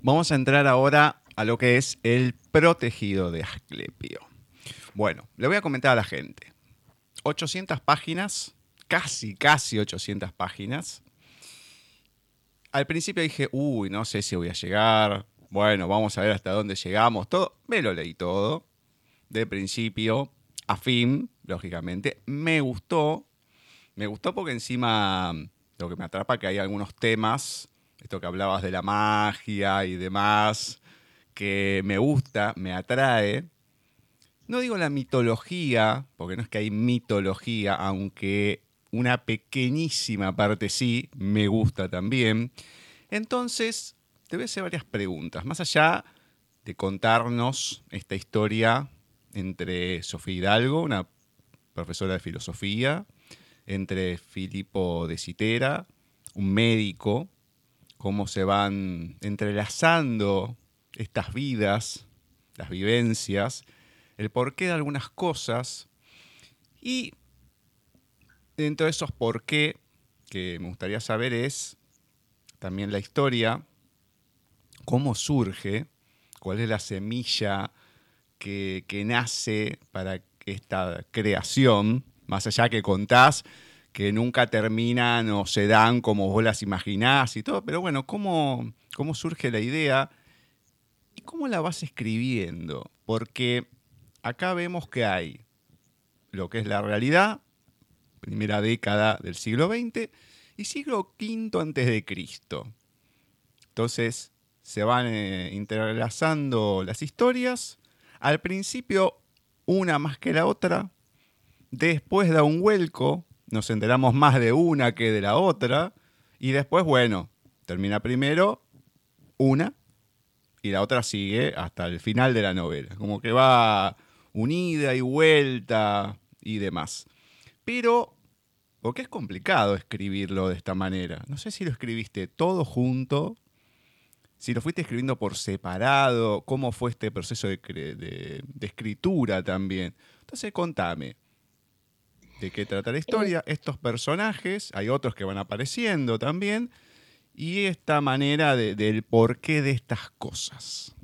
Vamos a entrar ahora a lo que es el protegido de Asclepio. Bueno, le voy a comentar a la gente. 800 páginas, casi, casi 800 páginas. Al principio dije, uy, no sé si voy a llegar. Bueno, vamos a ver hasta dónde llegamos. Todo, me lo leí todo. De principio a fin, lógicamente. Me gustó. Me gustó porque encima lo que me atrapa que hay algunos temas, esto que hablabas de la magia y demás, que me gusta, me atrae. No digo la mitología, porque no es que hay mitología, aunque una pequeñísima parte sí, me gusta también. Entonces, te voy a hacer varias preguntas, más allá de contarnos esta historia entre Sofía Hidalgo, una profesora de filosofía, entre Filipo de Citera, un médico, cómo se van entrelazando estas vidas, las vivencias, el porqué de algunas cosas. Y dentro de esos porqué que me gustaría saber es también la historia, cómo surge, cuál es la semilla que, que nace para esta creación más allá que contás que nunca terminan o se dan como vos las imaginás y todo, pero bueno, ¿cómo, cómo surge la idea y cómo la vas escribiendo? Porque acá vemos que hay lo que es la realidad, primera década del siglo XX y siglo V antes de Cristo. Entonces se van eh, interlazando las historias. Al principio una más que la otra, Después da un vuelco, nos enteramos más de una que de la otra, y después, bueno, termina primero una y la otra sigue hasta el final de la novela. Como que va unida y vuelta y demás. Pero, porque es complicado escribirlo de esta manera. No sé si lo escribiste todo junto, si lo fuiste escribiendo por separado, cómo fue este proceso de, de escritura también. Entonces, contame de qué trata la historia, eh, estos personajes, hay otros que van apareciendo también, y esta manera del porqué de estas cosas.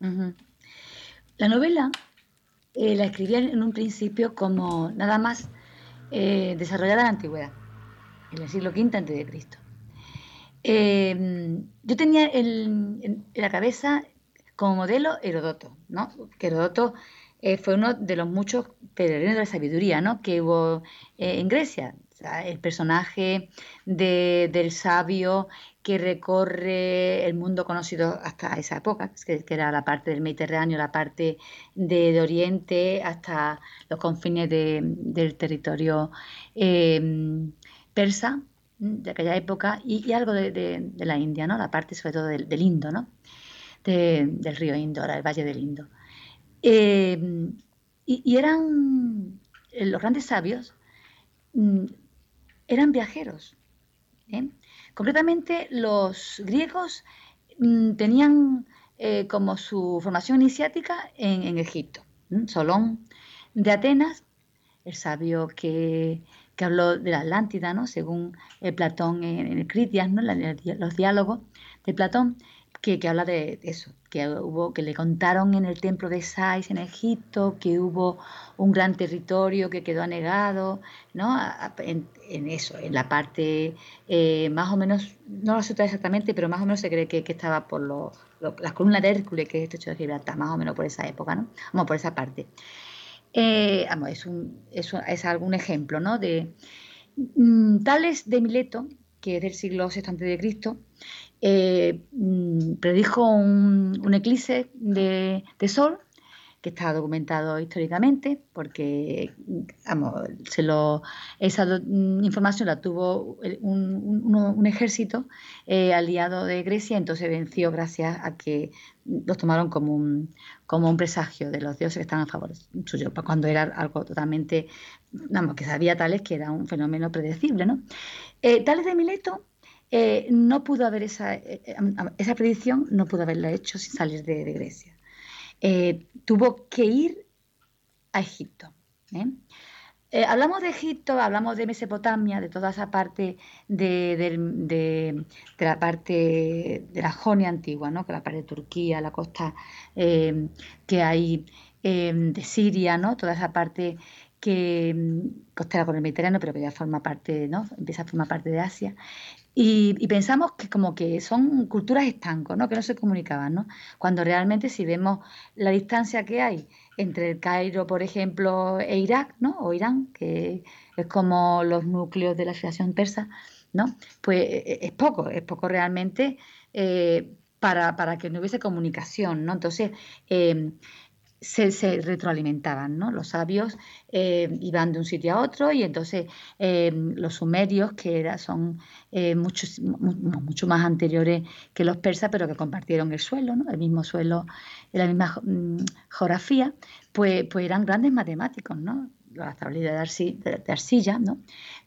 La novela eh, la escribía en un principio como nada más eh, desarrollada en la antigüedad, en el siglo V antes de Cristo. yo tenía en la cabeza como modelo Herodoto, ¿no? Que Herodoto eh, fue uno de los muchos peregrinos de la sabiduría ¿no? que hubo eh, en Grecia. el personaje del sabio que recorre el mundo conocido hasta esa época, que, era la parte del Mediterráneo, la parte de, Oriente, hasta los confines del territorio em, persa de aquella época y, algo de, la India, ¿no? la parte sobre todo del, Indo, ¿no? del río Indo, el valle del Indo. Em, y, eran, eh, los grandes sabios, mm, eran viajeros. ¿eh? Concretamente, los griegos mm, tenían eh, como su formación iniciática en, Egipto. Solón de Atenas, el sabio que, habló de la Atlántida, ¿no? según Platón en, el Critias, ¿no? los diálogos de Platón, que, habla de eso, que hubo, que le contaron en el templo de Sais en Egipto, que hubo un gran territorio que quedó anegado, ¿no? En, eso, en la parte eh, más o menos, no lo sé exactamente, pero más o menos se cree que, estaba por las columnas de Hércules, que es este hecho de Gibraltar, más o menos por esa época, ¿no? Vamos, por esa parte. Eh, es, un, es, algún ejemplo, ¿no? De mm, Tales de Mileto, que es del siglo VI a.C., eh, mm, predijo un, eclipse de, sol que está documentado históricamente, porque se lo, esa mm, información la tuvo un, ejército eh, aliado de Grecia, entonces venció gracias a que los tomaron como un, como un presagio de los dioses que estaban a favor suyo, cuando era algo totalmente, vamos, que sabía tales que era un fenómeno predecible. ¿no? Eh, tales de Mileto eh, no pudo haber esa, eh, eh, esa predicción, no pudo haberla hecho sin salir de, Grecia. tuvo que ir a Egipto. hablamos de Egipto, hablamos de Mesopotamia, de toda esa parte de, la parte de la Jonia antigua, ¿no? que la parte de Turquía, la costa que hay de Siria, ¿no? toda esa parte que mm, costera con el Mediterráneo, pero que ya forma parte, ¿no? empieza a formar parte de Asia. Y, pensamos que como que son culturas estancos, ¿no? que no se comunicaban, ¿no? cuando realmente si vemos la distancia que hay entre el Cairo, por ejemplo, e Irak, ¿no? o Irán, que es como los núcleos de la civilización persa, ¿no? pues e, e, es poco, es poco realmente eh, para, para, que no hubiese comunicación. ¿no? Entonces, eh, se, retroalimentaban, ¿no? Los sabios eh, iban de un sitio a otro y entonces eh, los sumerios, que era, son eh, mucho más anteriores que los persas, pero que compartieron el suelo, ¿no? El mismo suelo, la misma mm, geografía, pues, pues eran grandes matemáticos, ¿no? Las tablillas de, arcilla, ¿no?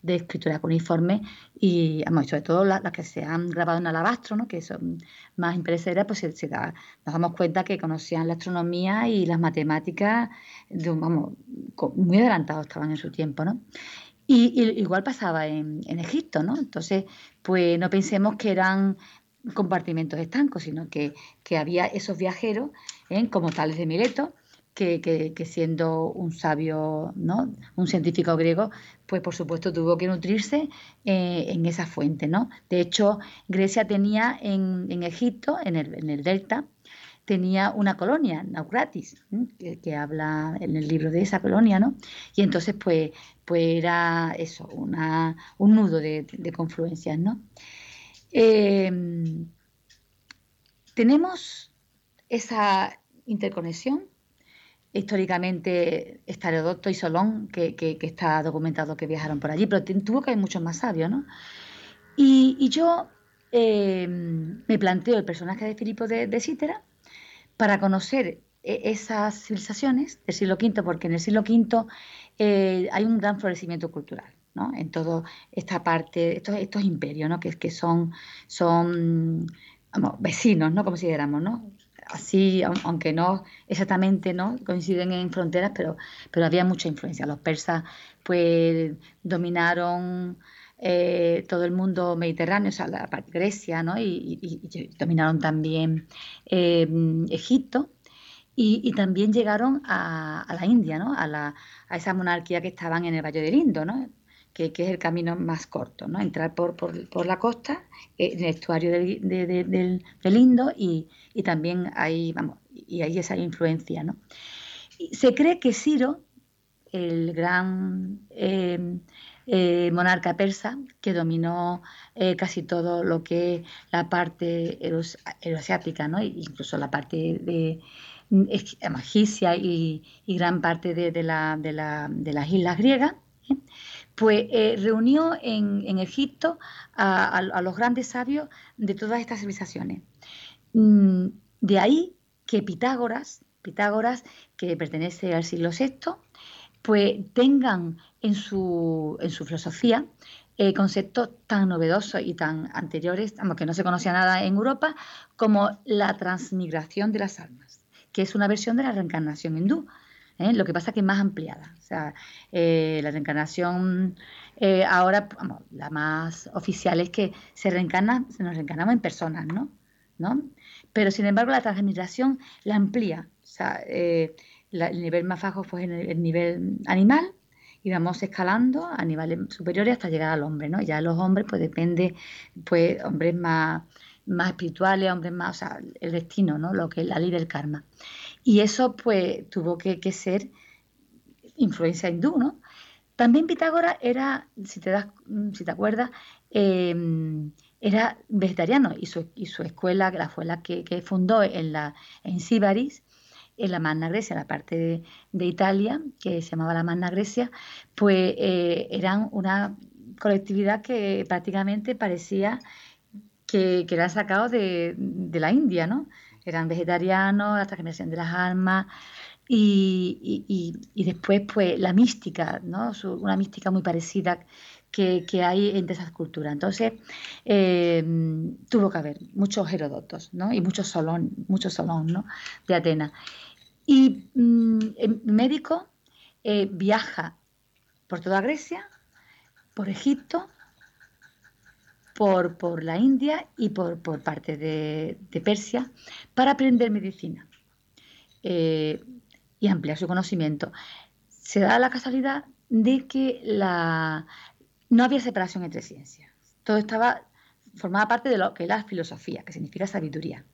de escritura cuneiforme y sobre todo las, que se han grabado en alabastro, ¿no? que son más imperecederas, pues nos damos cuenta que conocían la astronomía y las matemáticas, muy adelantados estaban en su tiempo. ¿no? Y, igual pasaba en, Egipto, ¿no? Entonces, pues no pensemos que eran compartimentos estancos, sino que, que había esos viajeros, ¿eh? como tales de Mileto, que, siendo un sabio, ¿no? un científico griego, pues por supuesto tuvo que nutrirse eh, en esa fuente. ¿no? De hecho, Grecia tenía en, Egipto, en el, delta, tenía una colonia, Naucratis, que, habla en el libro de esa colonia, ¿no? Y entonces, pues, pues era eso, una, un nudo de, confluencias, ¿no? Em, tenemos esa interconexión históricamente está Herodoto y Solón, que, está documentado que viajaron por allí, pero tuvo que haber muchos más sabios, ¿no? Y, yo eh, me planteo el personaje de Filipo de, de para conocer eh, esas civilizaciones del siglo V, porque en el siglo V eh, hay un gran florecimiento cultural. ¿no? en toda esta parte, estos, imperios, ¿no? que, que son, son vecinos, ¿no? como si dijéramos, ¿no? Así, aunque no exactamente no coinciden en fronteras, pero, pero había mucha influencia. Los persas pues dominaron eh, todo el mundo mediterráneo, o sea, la Grecia, ¿no? y, dominaron también eh, Egipto. Y, también llegaron a, la India, ¿no? a, la, a esa monarquía que estaban en el Valle del Indo, ¿no? Que, es el camino más corto, ¿no? Entrar por, por, la costa, eh, en el estuario del, del, Indo y, también hay, vamos, y hay esa influencia, ¿no? se cree que Ciro, el gran eh, eh, monarca persa, que dominó casi todo lo que es la parte euroasiática, ¿no? incluso la parte de Egipcia y, y gran parte de, de, la, de, la, de las islas griegas, pues eh, reunió en, Egipto a, los grandes sabios de todas estas civilizaciones. Mm, de ahí que Pitágoras, Pitágoras, que pertenece al siglo VI, pues tengan en su, filosofía eh, conceptos tan novedosos y tan anteriores, aunque no se conocía nada en Europa, como la transmigración de las almas, que es una versión de la reencarnación hindú. ¿Eh? Lo que pasa es que es más ampliada. O sea, eh, la reencarnación eh, ahora, la más oficial es que se reencarna, se nos reencarnamos en personas, ¿no? ¿no? Pero sin embargo la transgeneración la amplía. O sea, el nivel más bajo fue el, nivel animal y vamos escalando a niveles superiores hasta llegar al hombre, ¿no? Ya los hombres, pues depende, pues hombres más, más espirituales, hombres más, o sea, el destino, ¿no? Lo que la ley del karma. Y eso pues tuvo que, ser influencia hindú, ¿no? También Pitágoras era, si te, das, si te acuerdas, em, era vegetariano y su, y su escuela, la fue la que, fundó en, la, en Síbaris, en la Magna Grecia, la parte de, Italia, que se llamaba la Magna Grecia, pues eh, eran una colectividad que prácticamente parecía que, que eran sacados de, de la India, ¿no? Eran vegetarianos, la transgeneración de las almas y, después pues la mística, ¿no? una mística muy parecida que, hay entre esas culturas. Entonces eh, tuvo que haber muchos Herodotos ¿no? y muchos Solón, muchos Solón ¿no? de Atenas. Y mm, el médico eh, viaja por toda Grecia, por Egipto, por, por la India y por, parte de, Persia para aprender medicina eh, y ampliar su conocimiento. Se da la casualidad de que la, no había separación entre ciencias. Todo estaba formaba parte de lo que es la filosofía, que significa sabiduría.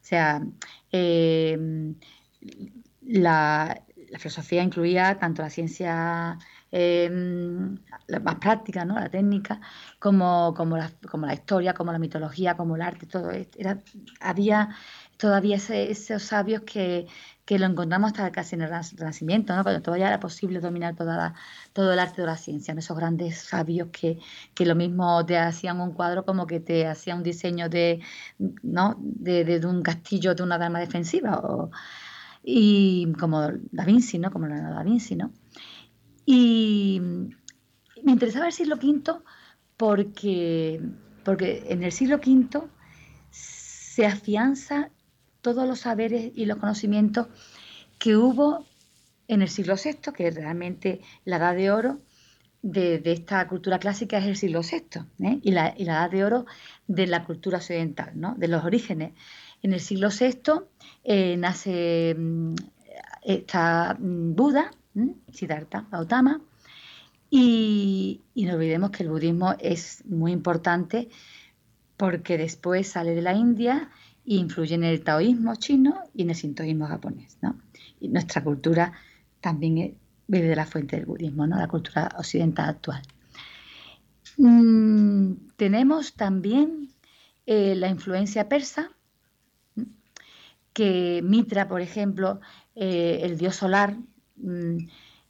O sea, eh, la, filosofía incluía tanto la ciencia eh, la más práctica, ¿no? la técnica, como, como, la, como la historia, como la mitología, como el arte, todo era, había todavía esos sabios que, que lo encontramos hasta casi en el Renacimiento, ¿no? cuando todavía era posible dominar toda todo el arte de la ciencia, esos grandes sabios que, que, lo mismo te hacían un cuadro como que te hacían un diseño de, ¿no? de, un castillo de una dama defensiva, o, y como Da Vinci, ¿no? como Leonardo Da Vinci. ¿no? Y me interesaba el siglo V porque, porque en el siglo V se afianza todos los saberes y los conocimientos que hubo en el siglo VI, que realmente la edad de oro de, esta cultura clásica es el siglo VI, ¿eh? y, la, edad de oro de la cultura occidental, ¿no? de los orígenes. En el siglo VI eh, nace mm, esta mm, Siddhartha Gautama, y, no olvidemos que el budismo es muy importante porque después sale de la India y influye en el taoísmo chino y en el sintoísmo japonés. ¿no? Y nuestra cultura también vive de la fuente del budismo, ¿no? la cultura occidental actual. Mm, tenemos también eh, la influencia persa, que Mitra, por ejemplo, eh, el dios solar,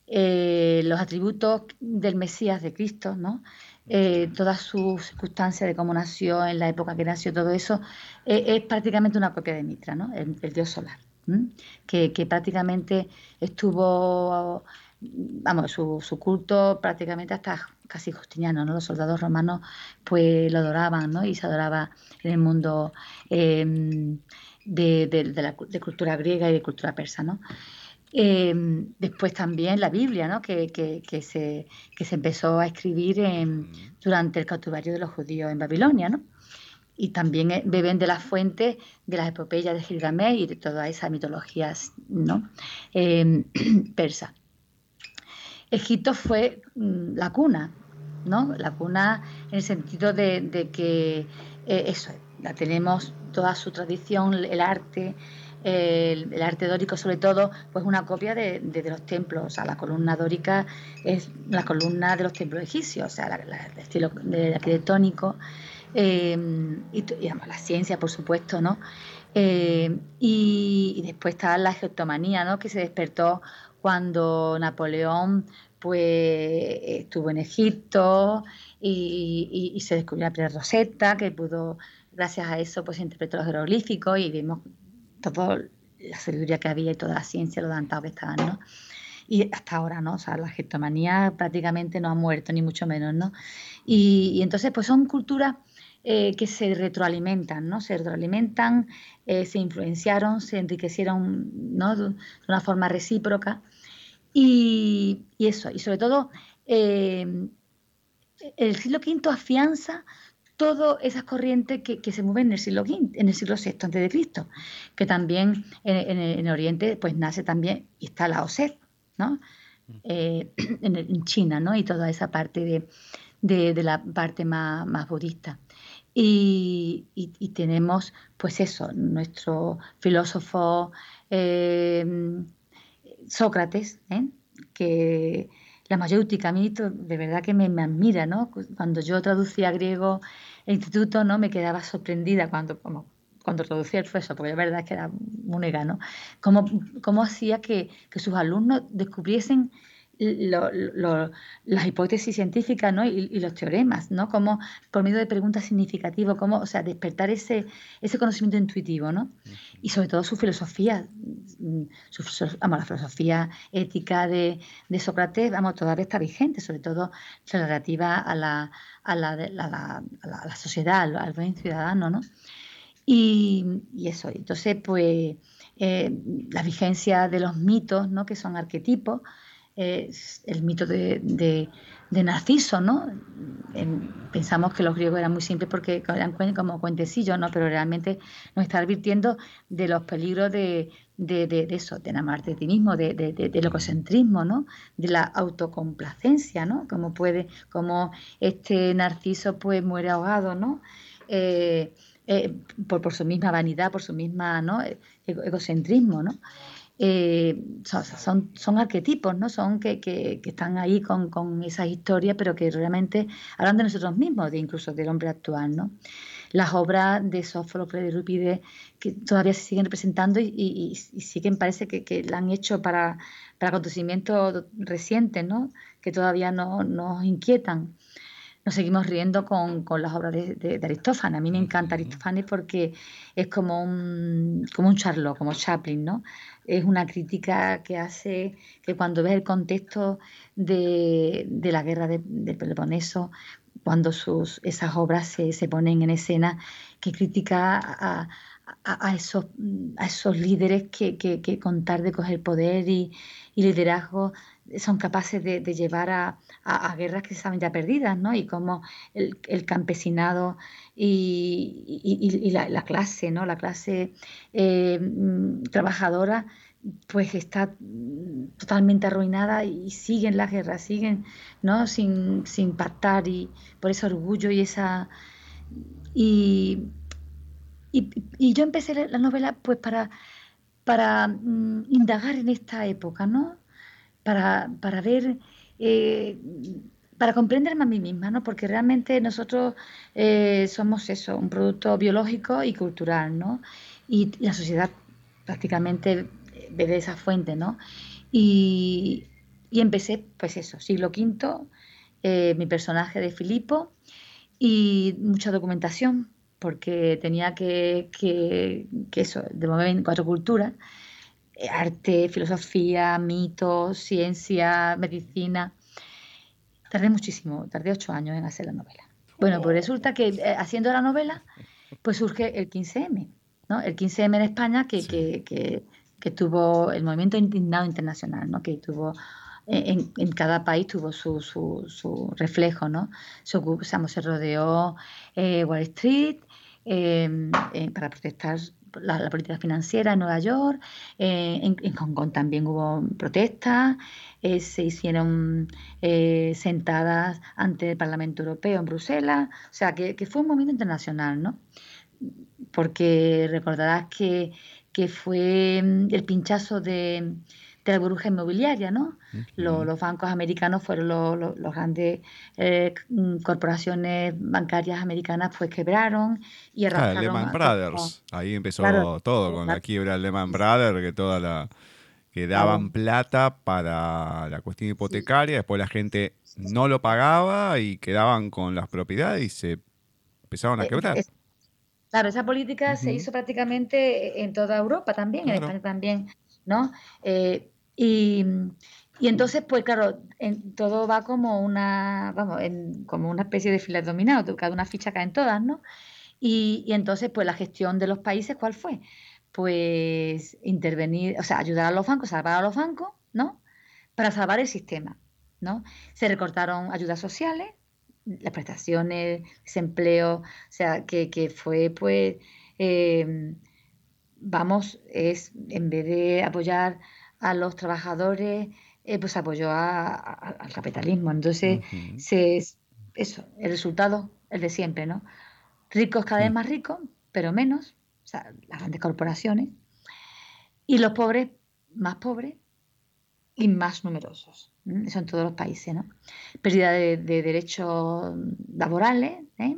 eh, los atributos del Mesías de Cristo, ¿no? eh, todas sus circunstancias de cómo nació, en la época que nació, todo eso, eh, es prácticamente una copia de Mitra, ¿no? el, dios solar, que, prácticamente estuvo, vamos, su, culto prácticamente hasta casi justiniano, ¿no? los soldados romanos pues lo adoraban ¿no? y se adoraba en el mundo em, de, la, de cultura griega y de cultura persa. ¿no? Em, después también la Biblia, ¿no? que, se, se, empezó a escribir durante el cautiverio de los judíos en Babilonia. ¿no? Y también eh, beben de la fuente de las epopeyas de Gilgamesh y de todas esas mitologías ¿no? Em, persas. Egipto fue mm, la cuna, ¿no? la cuna en el sentido de, que eh, eso, la tenemos toda su tradición, el arte, el, arte dórico sobre todo, pues una copia de, los templos, o sea, la columna dórica es la columna de los templos egipcios, o sea, el estilo arquitectónico, em, y, la ciencia, por supuesto, ¿no? Em, y, después está la geotomanía, ¿no? Que se despertó cuando Napoleón pues estuvo en Egipto y, se descubrió la primera Rosetta, que pudo, gracias a eso, pues interpretó los jeroglíficos y vimos toda la sabiduría que había y toda la ciencia, lo adelantado que estaban, ¿no? Y hasta ahora, ¿no? O sea, la gestomanía prácticamente no ha muerto, ni mucho menos, ¿no? Y, entonces, pues son culturas eh, que se retroalimentan, ¿no? Se retroalimentan, eh, se influenciaron, se enriquecieron, ¿no? De, una forma recíproca. Y, eso, y sobre todo, eh, el siglo V afianza todas esas corrientes que, se mueven en el siglo V, en el siglo VI antes de Cristo, que también en, Oriente pues nace también y está la OSED, ¿no? Mm. Eh, en, China, ¿no? Y toda esa parte de, la parte más, budista. Y, tenemos, pues eso, nuestro filósofo eh, Sócrates, ¿eh? que la mayéutica a mí de verdad que me, admira, ¿no? Cuando yo traducía griego el instituto, ¿no? Me quedaba sorprendida cuando, como, cuando traducía el profesor, porque la verdad que era muy ¿no? Cómo, cómo hacía que, que sus alumnos descubriesen las hipótesis científicas ¿no? y, los teoremas, ¿no? Como por medio de preguntas significativas, como, o sea, despertar ese, ese conocimiento intuitivo, ¿no? Y sobre todo su filosofía, su, vamos, la filosofía ética de, de, Sócrates, vamos, todavía está vigente, sobre todo relativa a la, a la, a la, sociedad, al, buen ciudadano, ¿no? Y, y, eso, entonces, pues, eh, la vigencia de los mitos, ¿no? Que son arquetipos, el mito de, Narciso, ¿no? pensamos que los griegos eran muy simples porque eran como cuentecillos, ¿no? Pero realmente nos está advirtiendo de los peligros de, de, eso, de enamorarte de ti mismo, de, del egocentrismo, ¿no? De la autocomplacencia, ¿no? Como puede, como este Narciso pues muere ahogado, ¿no? Eh, eh, por, su misma vanidad, por su misma ¿no? Egocentrismo, ¿no? Eh, son, son, arquetipos, ¿no? Son que, que, están ahí con, con esas historias, pero que realmente hablan de nosotros mismos, de incluso del hombre actual, ¿no? Las obras de Sófocles, de Rupide, que todavía se siguen representando y, y, siguen, parece que, que la han hecho para, para acontecimientos recientes, ¿no? Que todavía no, nos inquietan nos seguimos riendo con, con las obras de, de, Aristófanes. A mí me encanta Aristófanes porque es como un, como un Charlot, como Chaplin, ¿no? Es una crítica que hace que cuando ves el contexto de, de la guerra del Peloponeso, cuando sus, esas obras se, se ponen en escena, que critica a, a, esos, a esos líderes que, que, que, con de coger poder y, y liderazgo son capaces de, llevar a, guerras que estaban ya perdidas, ¿no? Y como el, campesinado y, la, clase, ¿no? La clase eh, mm, trabajadora pues está totalmente arruinada y siguen las guerras, siguen, ¿no? Sin, sin pactar y por ese orgullo y esa... Y, y, yo empecé la novela pues para, para mm, indagar en esta época, ¿no? Para, ver, eh, para comprenderme a mí misma, ¿no? Porque realmente nosotros eh, somos eso, un producto biológico y cultural, ¿no? Y, la sociedad prácticamente bebe esa fuente, ¿no? Y, empecé, pues eso, siglo V, eh, mi personaje de Filipo y mucha documentación, porque tenía que, que, que eso, de mover en cuatro culturas arte, filosofía, mitos, ciencia, medicina. Tardé muchísimo, tardé ocho años en hacer la novela. Bueno, pues resulta que eh, haciendo la novela, pues surge el 15M, ¿no? El 15M en España que, que, que, tuvo el movimiento indignado internacional, ¿no? Que tuvo en, en, cada país tuvo su, su, su reflejo, ¿no? Se, se rodeó eh, Wall Street eh, para protestar la, política financiera en Nueva York, eh, en, Hong Kong también hubo protestas, eh, se hicieron eh, sentadas ante el Parlamento Europeo en Bruselas, o sea que, fue un movimiento internacional, ¿no? Porque recordarás que, que fue mm, el pinchazo de de la burbuja inmobiliaria, ¿no? los, bancos americanos fueron los, grandes eh, mm, corporaciones bancarias americanas, pues quebraron y arrastraron... Lehman Brothers, ahí empezó todo con la quiebra de Lehman Brothers, que toda la que daban plata para la cuestión hipotecaria, después la gente no lo pagaba y quedaban con las propiedades y se empezaron a eh, quebrar. claro, esa política se hizo prácticamente en toda Europa también, en España también, ¿no? Eh, y, y entonces, pues claro, todo va como una, vamos, en, como una especie de filas dominado, cada una ficha cae en todas, ¿no? Y, y, entonces, pues la gestión de los países, ¿cuál fue? Pues intervenir, o sea, ayudar a los bancos, salvar a los bancos, ¿no? Para salvar el sistema, ¿no? Se recortaron ayudas sociales, las prestaciones, desempleo, o sea, que, que fue, pues, eh, vamos, es en vez de apoyar a los trabajadores, eh, pues apoyó al capitalismo. Entonces, se, eso, el resultado, el de siempre, ¿no? Ricos cada vez más ricos, pero menos, o sea, las grandes corporaciones, y los pobres más pobres y más numerosos. Eso en todos los países, ¿no? Pérdida de, derechos laborales, ¿eh?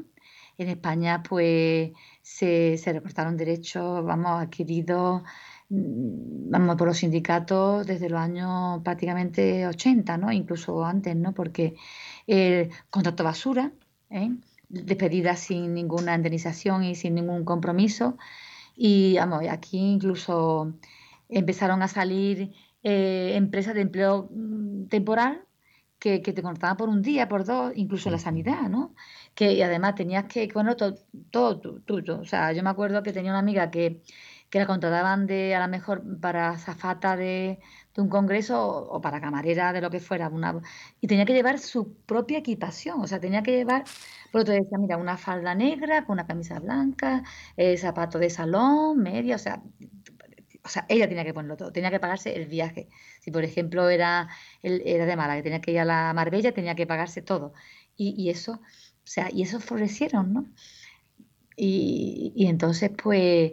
En España, pues, se, se recortaron derechos, vamos, adquiridos Mm, vamos, por los sindicatos desde los años prácticamente 80, ¿no? Incluso antes, ¿no? Porque el contrato basura, ¿eh? despedida sin ninguna indemnización y sin ningún compromiso. Y vamos, aquí incluso empezaron a salir eh, empresas de empleo mm, temporal que, te contrataban por un día, por dos, incluso en la sanidad, ¿no? Que y además tenías que, bueno, todo, todo tuyo. O sea, yo me acuerdo que tenía una amiga que que la contrataban de a lo mejor para zafata de, de un congreso o, para camarera de lo que fuera, una, y tenía que llevar su propia equipación, o sea, tenía que llevar, por otro decía, mira, una falda negra con una camisa blanca, eh, zapato de salón, media, o sea, o sea, ella tenía que ponerlo todo, tenía que pagarse el viaje. Si, por ejemplo, era, era de Málaga, que tenía que ir a la Marbella, tenía que pagarse todo. Y, y eso, o sea, y eso florecieron, ¿no? Y, y entonces, pues,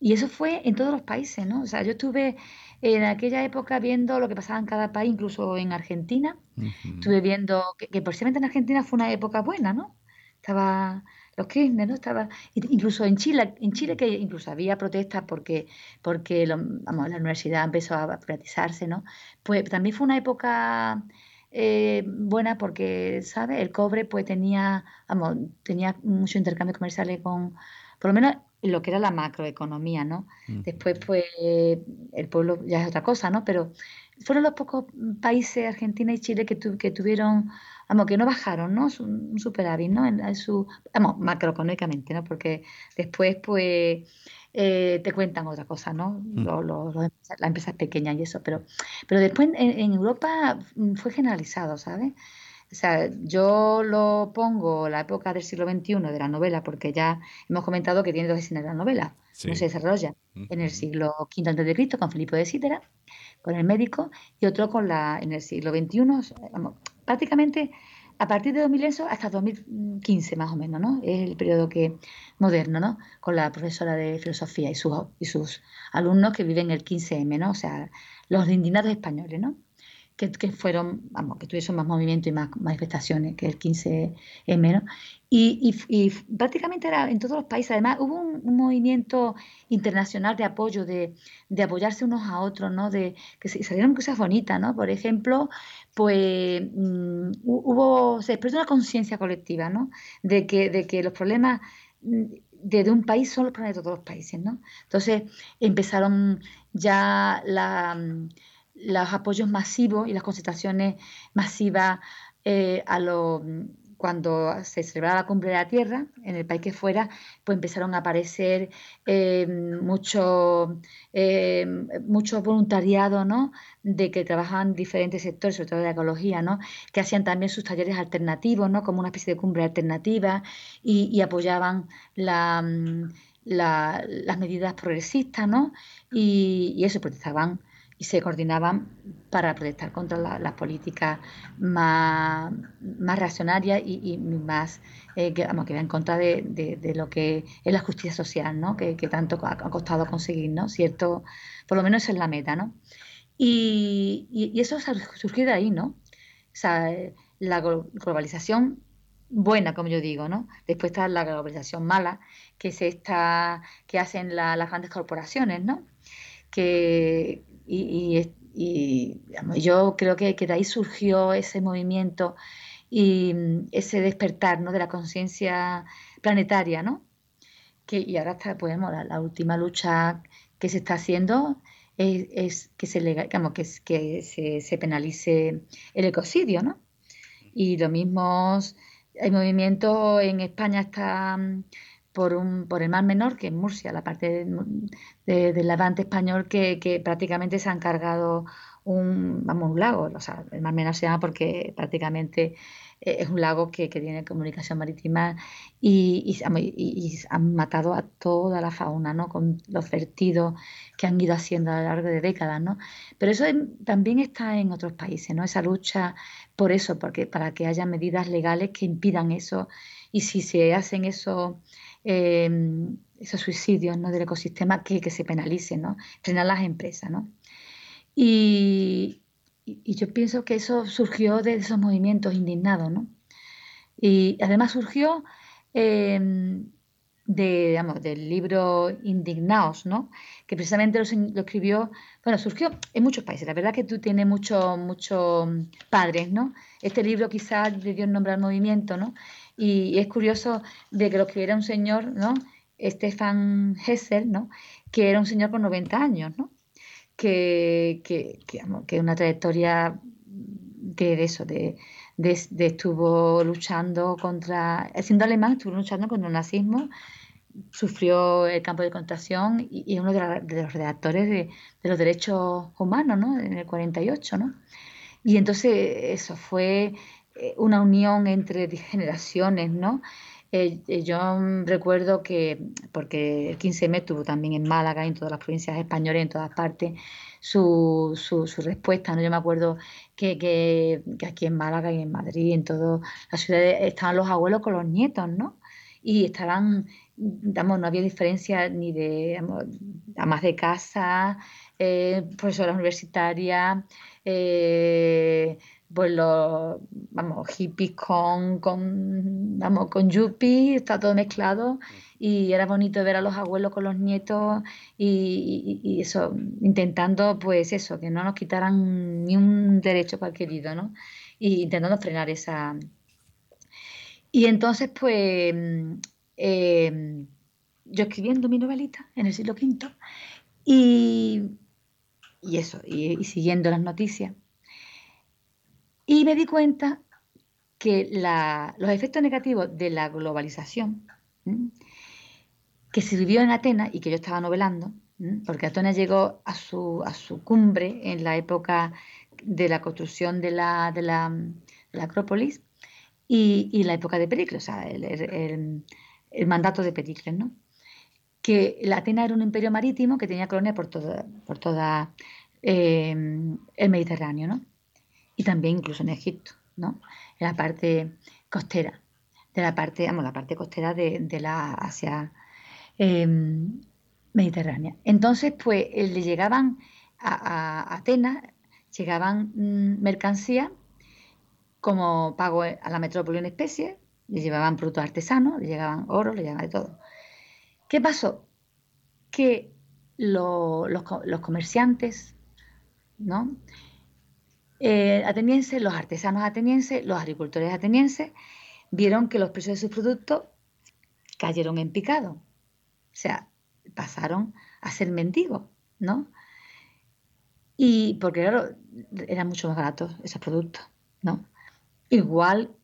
y eso fue en todos los países, ¿no? O sea, yo estuve en aquella época viendo lo que pasaba en cada país, incluso en Argentina. Estuve viendo que, que precisamente en Argentina fue una época buena, ¿no? Estaba los Kirchner, ¿no? Estaba, incluso en Chile, en Chile que incluso había protestas porque, porque vamos, la universidad empezó a privatizarse, ¿no? Pues también fue una época eh, buena porque, ¿sabes? El cobre pues tenía, vamos, tenía mucho intercambio comercial con, por lo menos lo que era la macroeconomía, ¿no? Después, pues, el pueblo ya es otra cosa, ¿no? Pero fueron los pocos países, Argentina y Chile, que, que tuvieron, vamos, que no bajaron, ¿no? Un superávit, ¿no? En, su, vamos, macroeconómicamente, ¿no? Porque después, pues, eh, te cuentan otra cosa, ¿no? Mm. las empresas pequeñas y eso, pero, pero después en, Europa mm, fue generalizado, ¿sabes? O sea, yo lo pongo la época del siglo XXI de la novela, porque ya hemos comentado que tiene dos escenas de la novela. Uno se desarrolla en el siglo V a.C. con Filipo de Cítera, con el médico, y otro con la, en el siglo XXI, prácticamente a partir de 2000 hasta 2015 más o menos, ¿no? Es el periodo que moderno, ¿no? Con la profesora de filosofía y sus, y sus alumnos que viven el 15M, ¿no? O sea, los indignados españoles, ¿no? Que, fueron, vamos, que tuviesen más movimiento y más manifestaciones que el 15M, ¿no? Y, y, prácticamente era en todos los países. Además, hubo un, movimiento internacional de apoyo, de, de, apoyarse unos a otros, ¿no? De que salieron cosas bonitas, ¿no? Por ejemplo, pues mm, hubo, se expresó una conciencia colectiva, ¿no? De que, de que los problemas mm, de, un país son los problemas de todos los países, ¿no? Entonces empezaron ya la los apoyos masivos y las concentraciones masivas eh, a lo, cuando se celebraba la cumbre de la Tierra, en el país que fuera, pues empezaron a aparecer eh, mucho, eh, mucho voluntariado, ¿no? De que trabajaban diferentes sectores, sobre todo de la ecología, ¿no? Que hacían también sus talleres alternativos, ¿no? Como una especie de cumbre alternativa y, apoyaban la, las medidas progresistas, ¿no? Y, y eso, protestaban y se coordinaban para protestar contra las políticas más, más reaccionarias y, más eh, que, vamos, que en contra de, lo que es la justicia social, ¿no? que, tanto ha, costado conseguir, ¿no? Cierto, por lo menos esa es la meta, ¿no? Y, y, eso surgió de ahí, ¿no? O sea, la globalización buena, como yo digo, ¿no? Después está la globalización mala, que es esta que hacen las grandes corporaciones, ¿no? Que, y, yo creo que, de ahí surgió ese movimiento y mm, ese despertar ¿no? de la conciencia planetaria, ¿no? Y ahora está, pues, la, última lucha que se está haciendo es, que, se, digamos, que, que se, penalice el ecocidio, ¿no? Y lo mismo, el movimiento en España está mm, por, un, por el Mar Menor, que en Murcia, la parte del levante español, que, que, prácticamente se han cargado un, vamos, un lago. O sea, el Mar Menor se llama porque prácticamente eh, es un lago que, que tiene comunicación marítima y, y, han matado a toda la fauna, ¿no? Con los vertidos que han ido haciendo a lo largo de décadas, ¿no? Pero eso también está en otros países, ¿no? Esa lucha por eso, porque para que haya medidas legales que impidan eso y si se hacen eso Em, esos suicidios ¿no? del ecosistema que, que se penalicen, ¿no? frenar las empresas. ¿no? Y, yo pienso que eso surgió de esos movimientos indignados. ¿no? Y además surgió em, de, digamos, del libro Indignados, ¿no? que precisamente lo, escribió, bueno, surgió en muchos países. La verdad que tú tienes muchos mucho padres, ¿no? Este libro quizás le dio el nombre al movimiento, ¿no? Y es curioso de que lo escribiera un señor, ¿no? Stefan Hessel, ¿no? Que era un señor con 90 años, ¿no? Que, que, que, una trayectoria que de eso, de, estuvo luchando contra, siendo alemán, estuvo luchando contra el nazismo sufrió el campo de concentración y, es uno de, los redactores de, los derechos humanos, ¿no? En el 48, ¿no? Y entonces eso fue una unión entre generaciones, ¿no? Eh, eh, yo recuerdo que, porque el 15M tuvo también en Málaga, en todas las provincias españolas, en todas partes, su, su, respuesta. ¿no? Yo me acuerdo que, que, aquí en Málaga y en Madrid, en todas las ciudades, estaban los abuelos con los nietos, ¿no? Y estaban, digamos, no había diferencia ni de digamos, amas de casa, eh, profesoras universitarias, eh, pues los, vamos, hippies con, con, vamos, con yuppie, está todo mezclado y era bonito ver a los abuelos con los nietos y, eso, intentando pues eso, que no nos quitaran ni un derecho cualquier ¿no? Y intentando frenar esa... Y entonces pues em, yo escribiendo mi novelita en el siglo V y, y eso, y siguiendo las noticias y me di cuenta que los efectos negativos de la globalización, que se vivió en Atenas y que yo estaba novelando, porque Atenas llegó a su, a su cumbre en la época de la construcción de la, de la, Acrópolis y, la época de Pericles, o sea, el, mandato de Pericles, ¿no? que la Atenas era un imperio marítimo que tenía colonias por toda, por toda eh, el Mediterráneo, ¿no? Y también incluso en Egipto, ¿no? En la parte costera, de la parte, vamos, la parte costera de, la Asia em, mediterránea. Entonces, pues eh, le llegaban a, Atenas, llegaban mm, mercancías como pago a la metrópoli en especie, le llevaban productos artesanos, le llegaban oro, le llegaban de todo. ¿Qué pasó? Que los comerciantes, ¿no? Eh, atenienses, los artesanos atenienses, los agricultores atenienses, vieron que los precios de sus productos cayeron en picado. O sea, pasaron a ser mendigos, ¿no? Y porque, claro, eran mucho más baratos esos productos, ¿no? Igual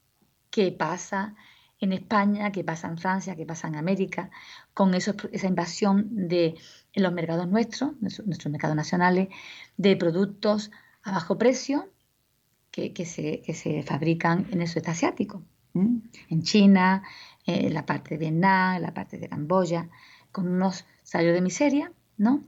que pasa en España, que pasa en Francia, que pasa en América, con esa invasión de en los mercados nuestros, nuestros mercados nacionales, de productos a bajo precio que, se, fabrican en el sudeste asiático, en China, en la parte de Vietnam, en la parte de Camboya, con unos salarios de miseria, ¿no?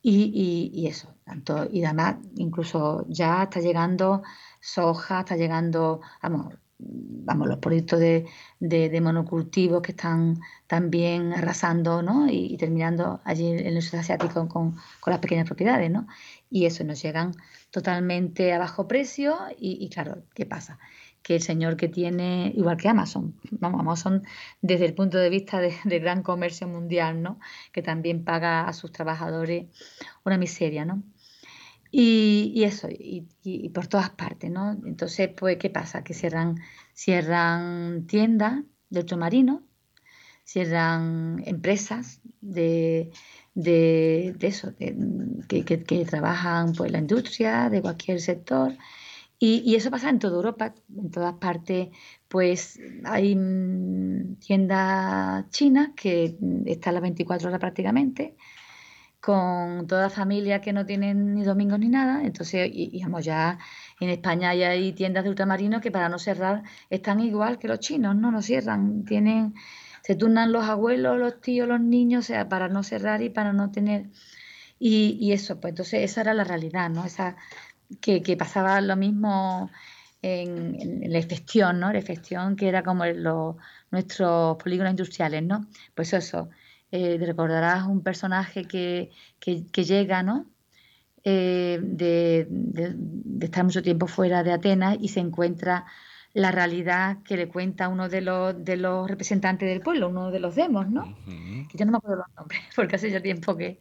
Y, eso, tanto, y además incluso ya está llegando soja, está llegando, vamos, vamos los productos de, de, monocultivos que están también arrasando ¿no? y, terminando allí en el sudeste asiático con, con, las pequeñas propiedades. ¿no? Y eso nos llegan totalmente a bajo precio y, claro, ¿qué pasa? Que el señor que tiene, igual que Amazon, vamos, Amazon desde el punto de vista de, gran comercio mundial, ¿no? Que también paga a sus trabajadores una miseria, ¿no? Y, eso, y, por todas partes, ¿no? Entonces, pues, ¿qué pasa? Que cierran, cierran tiendas de ultramarino, cierran empresas de, de, eso, que, trabajan pues, la industria, de cualquier sector. Y, eso pasa en toda Europa, en todas partes, pues hay mm, tiendas chinas que están las 24 horas prácticamente, con toda familia que no tienen ni domingos ni nada. Entonces, y, ya en España hay tiendas de ultramarinos que para no cerrar están igual que los chinos, no, no cierran, tienen se turnan los abuelos, los tíos, los niños, o sea, para no cerrar y para no tener... Y, eso, pues entonces esa era la realidad, ¿no? Esa, que, pasaba lo mismo en, la gestión, ¿no? La gestión que era como nuestros polígonos industriales, ¿no? Pues eso, eh, recordarás un personaje que, llega, ¿no? Eh, de, de, estar mucho tiempo fuera de Atenas y se encuentra la realidad que le cuenta uno de los, de los representantes del pueblo, uno de los demos, ¿no? Que yo no me acuerdo los nombres, porque hace ya tiempo que...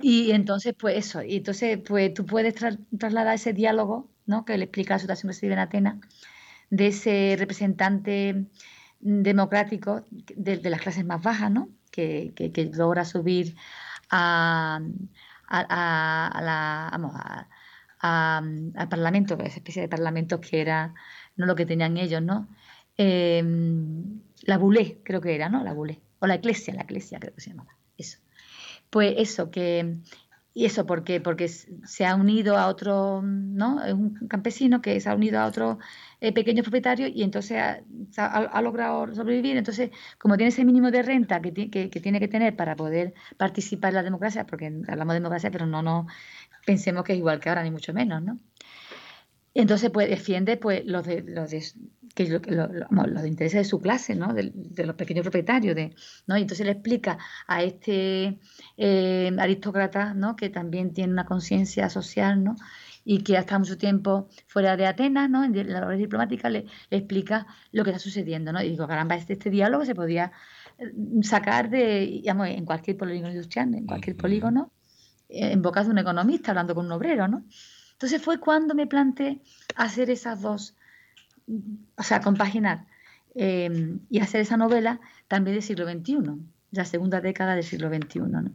Y entonces, pues eso, y entonces, pues tú puedes trasladar ese diálogo, ¿no? Que le explica la situación que se vive en Atenas, de ese representante democrático de, las clases más bajas, ¿no? Que, logra subir a, a, la, al Parlamento, esa especie de Parlamento que era no lo que tenían ellos, ¿no? Em, la Bulé, creo que era, ¿no? La Bulé, o la Iglesia, la Iglesia creo que se llamaba, eso. Pues eso, que y eso porque porque se ha unido a otro, ¿no? Es un campesino que se ha unido a otro eh, pequeño propietario y entonces ha, logrado sobrevivir. Entonces, como tiene ese mínimo de renta que, tiene que tener para poder participar en la democracia, porque hablamos de democracia, pero no, no pensemos que es igual que ahora, ni mucho menos, ¿no? Entonces, pues defiende pues, los, de, los, de, que los intereses de su clase, ¿no? de, los pequeños propietarios. De, ¿no? Y entonces le explica a este eh, aristócrata ¿no? que también tiene una conciencia social ¿no? Y que ha estado mucho tiempo fuera de Atenas, ¿no? en la labor diplomática, le, explica lo que está sucediendo. ¿no? Y digo, caramba, este, este diálogo se podía eh, sacar de, digamos, en cualquier polígono industrial, en cualquier polígono, eh, en boca de un economista hablando con un obrero. ¿no? Entonces fue cuando me planteé hacer esas dos o sea, compaginar em, y hacer esa novela también del siglo XXI, la segunda década del siglo XXI, ¿no?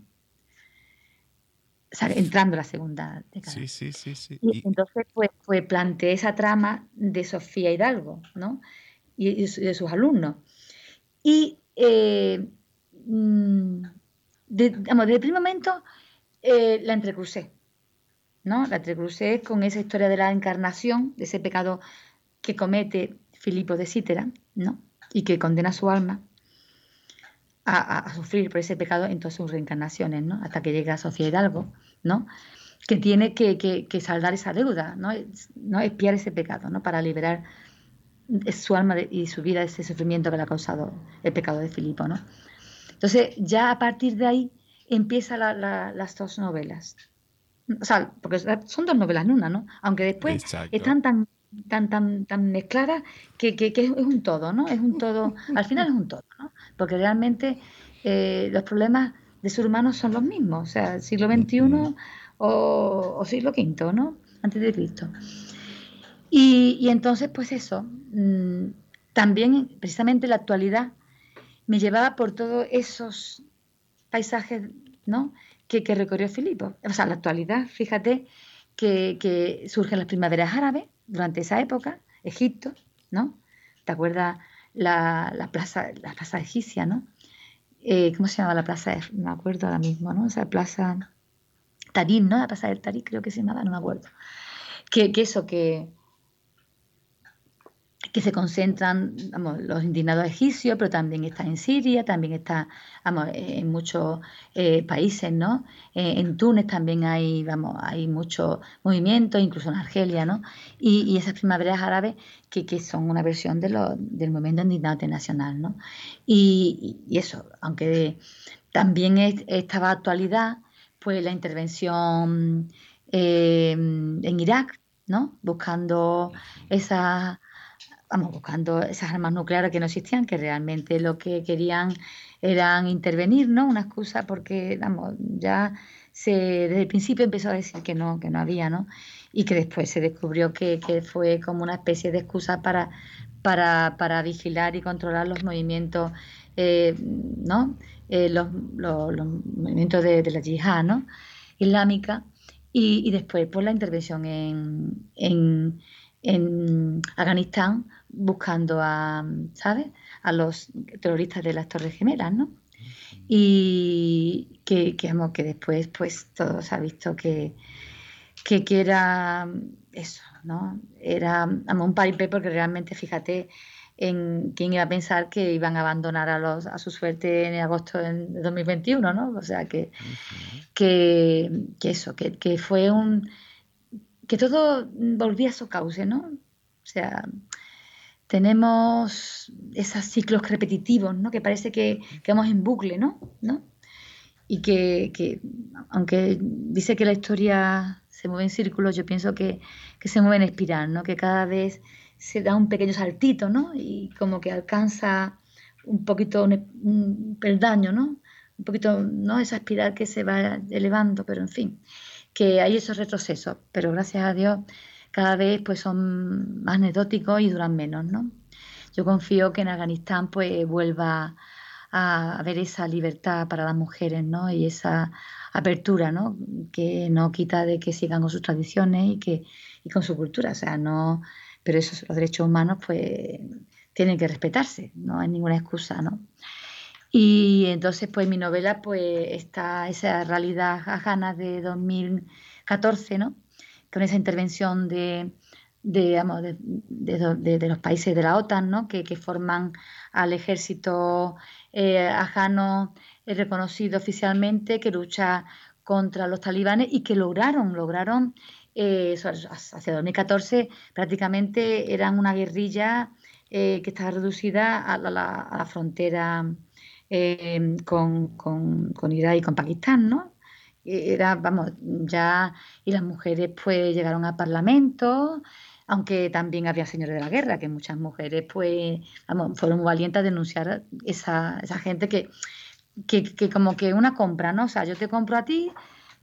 O sea, entrando la segunda década. Sí, sí, sí, sí. Y, entonces, pues, pues, planteé esa trama de Sofía Hidalgo, ¿no? Y, de sus alumnos. Y, eh, mm, desde el primer momento, eh, la entrecrucé, ¿no? La entrecrucé con esa historia de la encarnación, de ese pecado que comete Filipo de Cítera, ¿no? Y que condena su alma a, sufrir por ese pecado en todas sus reencarnaciones, ¿no? Hasta que llega a Sofía Hidalgo, ¿no? Que tiene que, saldar esa deuda, ¿no? ¿no? Espiar ese pecado, ¿no? Para liberar su alma y su vida de ese sufrimiento que le ha causado el pecado de Filipo, ¿no? Entonces, ya a partir de ahí empiezan las dos novelas. O sea, porque son dos novelas en una, ¿no? Aunque después están tan tan, tan, tan mezclada que, que, es un todo, ¿no? Es un todo, al final es un todo, ¿no? Porque realmente eh, los problemas de ser humano son los mismos, o sea, siglo XXI o, siglo V, ¿no? Antes de Cristo. Y, y entonces, pues eso, mm, también precisamente la actualidad me llevaba por todos esos paisajes, ¿no? Que, que recorrió Filipo. O sea, la actualidad, fíjate que, que surgen las primaveras árabes, durante esa época, Egipto, ¿no? ¿Te acuerdas la, plaza, la plaza egipcia, ¿no? Eh, ¿Cómo se llama la plaza? No me acuerdo ahora mismo, ¿no? Esa plaza Tarín, ¿no? La plaza del Tarín creo que se llamaba, no me acuerdo. Que, que eso, que, que se concentran los indignados egipcios, pero también está en Siria, también está en muchos eh, países, ¿no? Eh, en Túnez también hay, vamos, hay muchos movimientos, incluso en Argelia, ¿no? Y, esas primaveras árabes que, que, son una versión de lo, del movimiento indignado internacional, ¿no? Y, eso, aunque también estaba actualidad, pues la intervención eh, en Irak, ¿no? Buscando esa vamos, buscando esas armas nucleares que no existían, que realmente lo que querían eran intervenir, ¿no? Una excusa porque, vamos, ya se, desde el principio empezó a decir que no, que no había, ¿no? Y que después se descubrió que, fue como una especie de excusa para, para, vigilar y controlar los movimientos, eh, ¿no? Eh, los, movimientos de, la yihad, ¿no? Islámica. Y, después, por la intervención en, en, en Afganistán buscando a, ¿sabes? A los terroristas de las Torres Gemelas, ¿no? Y que, que, que después, pues, todo se ha visto que, que, era eso, ¿no? Era un pipe porque realmente, fíjate, en quién iba a pensar que iban a abandonar a, los, a su suerte en agosto de 2021, ¿no? O sea, que, que, que, eso, que, que fue un... que todo volvía a su cauce, ¿no? O sea, tenemos esos ciclos repetitivos, ¿no? Que parece que, vamos en bucle, ¿no? Y que, aunque dice que la historia se mueve en círculos, yo pienso que, se mueve en espiral, ¿no? Que cada vez se da un pequeño saltito, ¿no? Y como que alcanza un poquito un, peldaño, ¿no? Un poquito, ¿no? Esa espiral que se va elevando, pero en fin, que hay esos retrocesos, pero gracias a Dios cada vez pues son más anecdóticos y duran menos, ¿no? Yo confío que en Afganistán pues vuelva a haber esa libertad para las mujeres, ¿no? Y esa apertura, ¿no? Que no quita de que sigan con sus tradiciones y que y con su cultura, o sea, no, pero esos los derechos humanos pues tienen que respetarse, no hay ninguna excusa, ¿no? Y entonces, pues mi novela, pues está esa realidad ajana de 2014, ¿no? Con esa intervención de, de, de, los países de la OTAN, ¿no? Que, forman al ejército eh, ajano eh, reconocido oficialmente que lucha contra los talibanes y que lograron, lograron, eh, hacia 2014 prácticamente eran una guerrilla que estaba reducida a la frontera Em, con, con, Irak y con Pakistán, ¿no? Era, vamos, ya, y las mujeres pues llegaron al Parlamento, aunque también había señores de la guerra, que muchas mujeres pues, fueron muy valientes a denunciar esa, esa gente que, que, que como que una compra, ¿no? O sea, yo te compro a ti,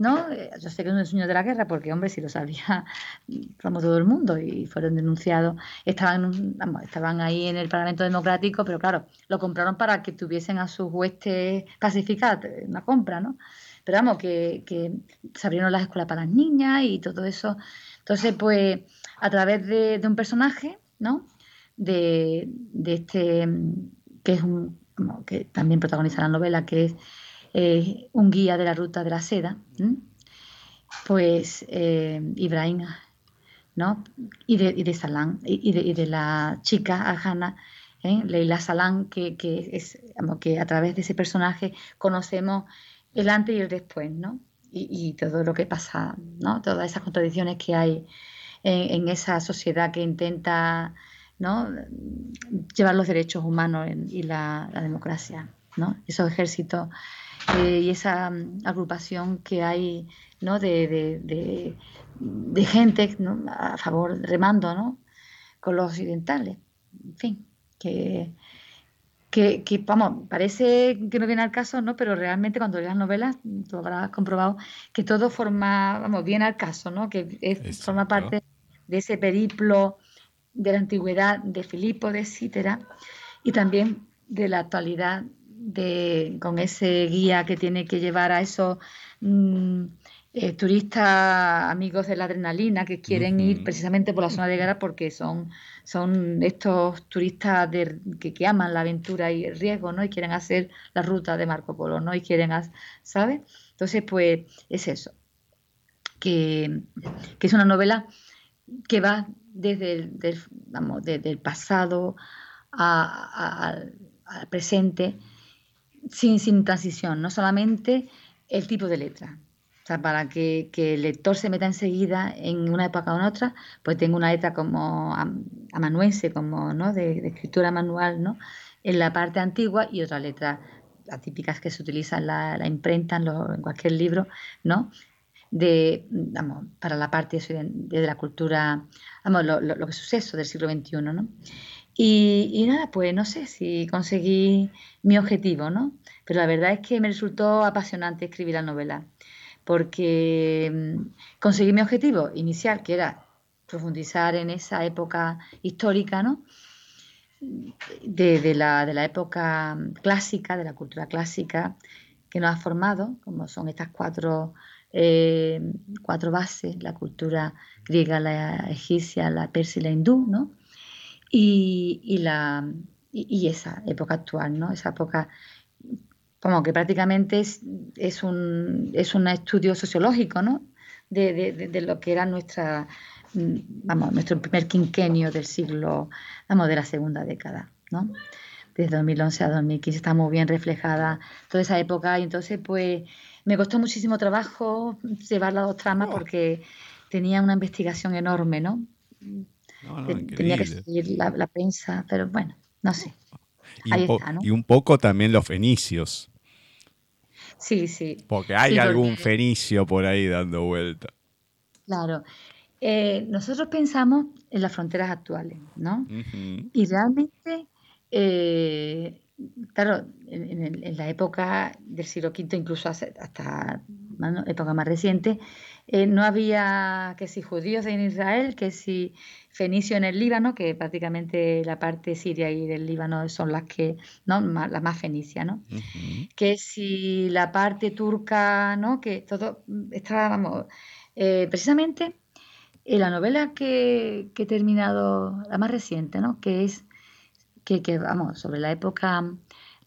¿no? Eh, yo sé que es un sueño de la guerra, porque, hombre, si lo sabía como todo el mundo y fueron denunciados, estaban, estaban ahí en el Parlamento Democrático, pero claro, lo compraron para que tuviesen a sus huestes pacificadas, una compra, ¿no? Pero vamos, que, que se abrieron las escuelas para las niñas y todo eso. Entonces, pues, a través de, un personaje, ¿no? De, de este, que es un, que también protagoniza la novela, que es eh, un guía de la ruta de la seda, pues eh, ¿no? Y de, y de Salán, y de, y de la chica Ajana, ¿eh? Leila Salán, que, que, es, que a través de ese personaje conocemos el antes y el después, ¿no? Y, todo lo que pasa, ¿no? Todas esas contradicciones que hay en, esa sociedad que intenta ¿no? llevar los derechos humanos y la, la democracia, ¿no? Esos ejércitos eh, y esa mm, agrupación que hay ¿no? de, de, gente a favor, remando ¿no? con los occidentales. En fin, que, que, que, vamos, parece que no viene al caso, ¿no? Pero realmente cuando lees las novelas, tú habrás comprobado que todo forma, vamos, viene al caso, ¿no? Que es, forma parte de ese periplo de la antigüedad de Filipo, de Cítera, y también de la actualidad de, con ese guía que tiene que llevar a esos mm, eh, turistas amigos de la adrenalina que quieren ir precisamente por la zona de guerra porque son, son estos turistas que, aman la aventura y el riesgo, ¿no? Y quieren hacer la ruta de Marco Polo, ¿no? Y quieren, ¿sabes? Entonces, pues es eso, que, es una novela que va desde el, del, pasado al presente sin, sin transición, no solamente el tipo de letra. O sea, para que, el lector se meta enseguida en una época o en otra, pues tengo una letra como amanuense, como ¿no? de, escritura manual, ¿no? en la parte antigua y otra letra, las típicas que se utilizan en la, imprenta, en, cualquier libro, ¿no? de, vamos, para la parte de, la cultura, vamos, lo, lo, lo que suceso del siglo XXI, ¿no? Y, nada, pues no sé si conseguí mi objetivo, ¿no? Pero la verdad es que me resultó apasionante escribir la novela, porque mm, conseguí mi objetivo inicial, que era profundizar en esa época histórica, ¿no? De, la, de la época clásica, de la cultura clásica que nos ha formado, como son estas cuatro, eh, cuatro bases, la cultura griega, la egipcia, la persa y la hindú, ¿no? Y, la, y, esa época actual, ¿no? Esa época como que prácticamente es, es, un, es un estudio sociológico, ¿no? De, de, lo que era nuestra, mm, vamos, nuestro primer quinquenio del siglo, vamos, de la segunda década, ¿no? Desde 2011 a 2015 está muy bien reflejada toda esa época y entonces pues me costó muchísimo trabajo llevar las dos tramas oh. porque tenía una investigación enorme, ¿no? Tenía que seguir la, prensa, pero bueno, no sé. Y, un poco también los fenicios. Sí, sí. Porque hay algún fenicio por ahí dando vuelta. Claro. Eh, nosotros pensamos en las fronteras actuales, ¿no? Y realmente, eh, claro, en, la época del siglo V, incluso hasta época más reciente, eh, no había que si judíos en Israel, que si fenicio en el Líbano, que prácticamente la parte siria y del Líbano son las que, ¿no? la más fenicia, ¿no? Que si la parte turca, ¿no? Que todo estaba, vamos, eh, precisamente en la novela que, he terminado, la más reciente, ¿no? Que es, que, que, vamos, sobre la época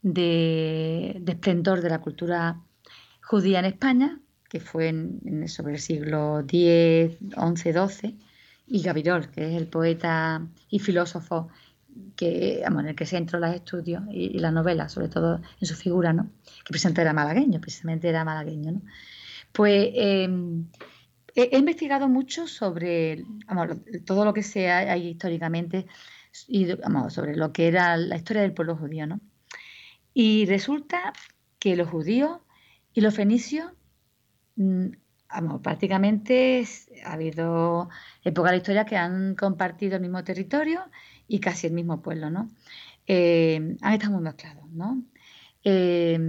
de, esplendor de la cultura judía en España, que fue sobre el siglo X, XI, XII, y Gavirol, que es el poeta y filósofo que, en el que se entró los estudios y, la novela, sobre todo en su figura, ¿no? que precisamente era malagueño, precisamente era malagueño. ¿no? Pues em, he, investigado mucho sobre todo lo que se hay históricamente y sobre lo que era la historia del pueblo judío. ¿no? Y resulta que los judíos y los fenicios, mm, prácticamente ha habido épocas de la historia que han compartido el mismo territorio y casi el mismo pueblo, ¿no? Eh, han estado muy mezclados, ¿no? Eh,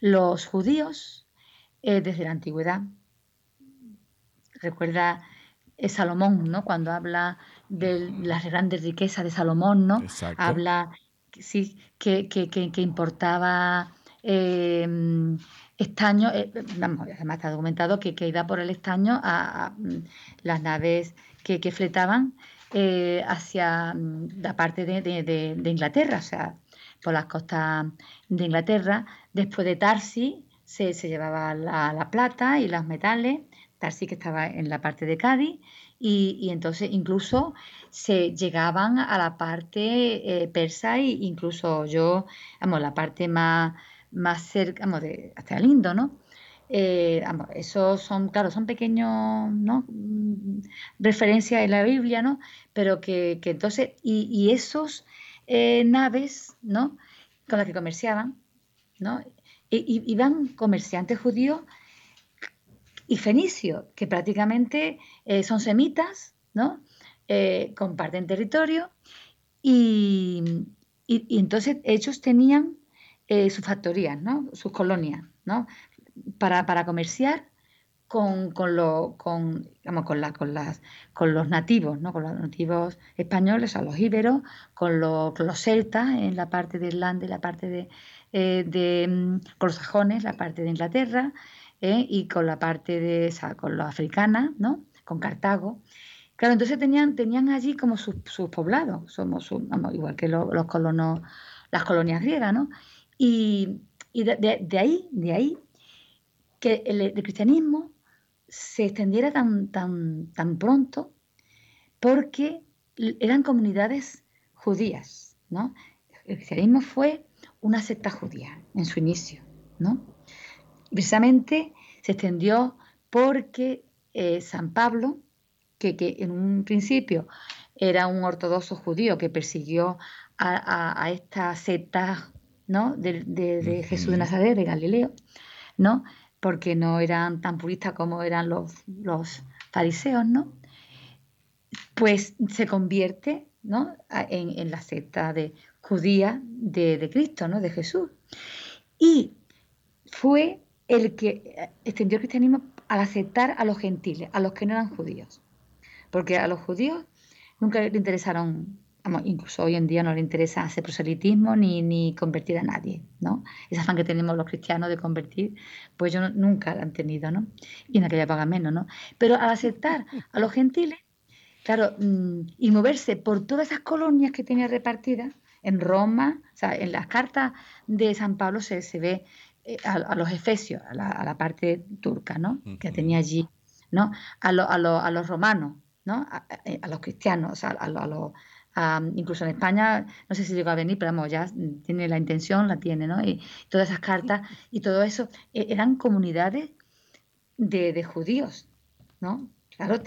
los judíos, eh, desde la antigüedad, recuerda Salomón, ¿no? Cuando habla de las grandes riquezas de Salomón, ¿no? Habla, sí, que, que, importaba estaño, además está documentado que, iba por el estaño a, mm, las naves que, fletaban eh, hacia mm, la parte de, Inglaterra, o sea, por las costas de Inglaterra. Después de Tarsi se, llevaba la, plata y los metales, Tarsi que estaba en la parte de Cádiz, y, entonces incluso se llegaban a la parte eh, persa e incluso yo, vamos, la parte más, más cerca, vamos, de, hasta lindo, ¿no? Eh, esos son, claro, son pequeños, ¿no? Mm, referencias en la Biblia, ¿no? Pero que, entonces, y, esos eh, naves, ¿no? Con las que comerciaban, ¿no? Y, iban comerciantes judíos y fenicios, que prácticamente eh, son semitas, ¿no? comparten territorio y, entonces ellos tenían sus factorías, ¿no? Sus colonias, ¿no? para, para comerciar con, con, lo, con, con, la, con, las, con los nativos, ¿no? con los nativos españoles, a los íberos, con, con los celtas en la parte de Irlanda y la parte de, eh, de, mm, con los sajones, la parte de Inglaterra, ¿eh? y con la parte de, con los africanas, ¿no? con Cartago. Claro, entonces tenían, tenían allí como sus, sus poblados, somos igual que los colonos, las colonias griegas, ¿no? Y, de, ahí, de ahí que el, cristianismo se extendiera tan, tan, tan pronto porque eran comunidades judías, ¿no? El cristianismo fue una secta judía en su inicio, ¿no? Precisamente se extendió porque eh, San Pablo, que, en un principio era un ortodoxo judío que persiguió a, esta secta ¿no? de, de Jesús de Nazaret, de Galileo, ¿no? porque no eran tan puristas como eran los, los fariseos, ¿no? Pues se convierte ¿no? en, la secta de, judía de, Cristo, ¿no? de Jesús. Y fue el que extendió el cristianismo al aceptar a los gentiles, a los que no eran judíos. Porque a los judíos nunca le interesaron incluso hoy en día no le interesa hacer proselitismo ni, ni convertir a nadie, ¿no? Esa afán que tenemos los cristianos de convertir, pues yo nunca la han tenido, ¿no? Y en aquella paga menos, ¿no? Pero al aceptar a los gentiles, claro, mm, y moverse por todas esas colonias que tenía repartidas, en Roma, o sea, en las cartas de San Pablo se, se ve eh, a, los efesios, a la, parte turca, ¿no? Que tenía allí, ¿no? A, a, los romanos, ¿no? A, los cristianos, a, los incluso en España, no sé si llegó a venir, pero vamos, ya tiene la intención, la tiene, ¿no? Y todas esas cartas y todo eso e, eran comunidades de, judíos, ¿no? Claro,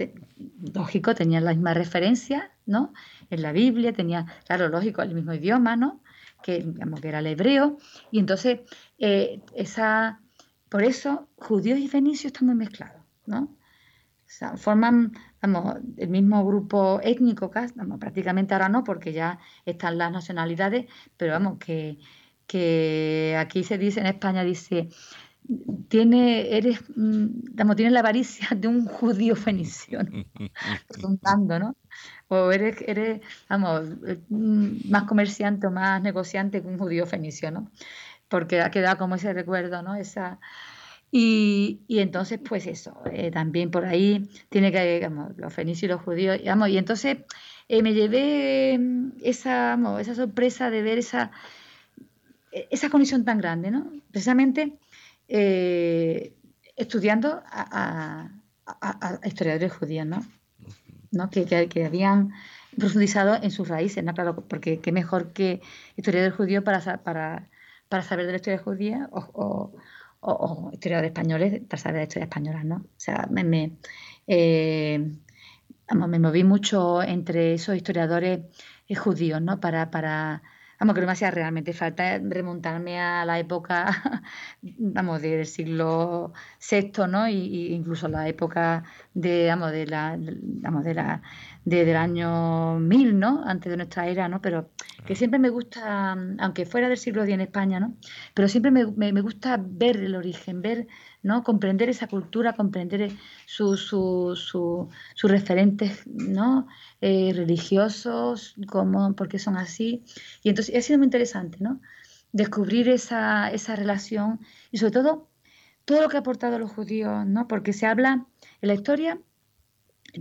lógico, tenían la misma referencia, ¿no? En la Biblia, tenía, claro, lógico, el mismo idioma, ¿no? Que, digamos, que era el hebreo. Y entonces, eh, esa, por eso, judíos y fenicios están muy mezclados, ¿no? Forman vamos, el mismo grupo étnico, vamos, prácticamente ahora no, porque ya están las nacionalidades, pero vamos, que, que aquí se dice, en España dice, tiene, eres, vamos, mm, tienes la avaricia de un judío fenicio, ¿no? ¿no? O eres, eres, vamos, mm, más comerciante o más negociante que un judío fenicio, ¿no? Porque ha quedado como ese recuerdo, ¿no? Esa, y, y, entonces, pues eso, eh, también por ahí tiene que, digamos, los fenicios y los judíos, digamos, y entonces eh, me llevé mm, esa, esa sorpresa de ver esa, e, esa conexión tan grande, ¿no? Precisamente eh, estudiando a, historiadores judíos, ¿no? ¿No? Que, que, habían profundizado en sus raíces, ¿no? Claro, porque qué mejor que historiadores judíos para, para, para saber de la historia judía o, o, historiadores españoles para saber de historia española, ¿no? O sea, me, me, eh, me moví mucho entre esos historiadores eh, judíos, ¿no? Para, para, vamos, que me hacía realmente falta remontarme a la época, vamos, del siglo VI, ¿no? Y, incluso la época de, vamos, de la, del año 1000, ¿no? Antes de nuestra era, ¿no? Pero que siempre me gusta, aunque fuera del siglo X en España, ¿no? Pero siempre me, me gusta ver el origen, ver ¿no? Comprender esa cultura, comprender sus su, referentes, ¿no? Eh, religiosos, cómo, por qué son así. Y entonces ha sido muy interesante, ¿no? Descubrir esa, esa relación y sobre todo todo lo que ha aportado los judíos, ¿no? Porque se habla en la historia,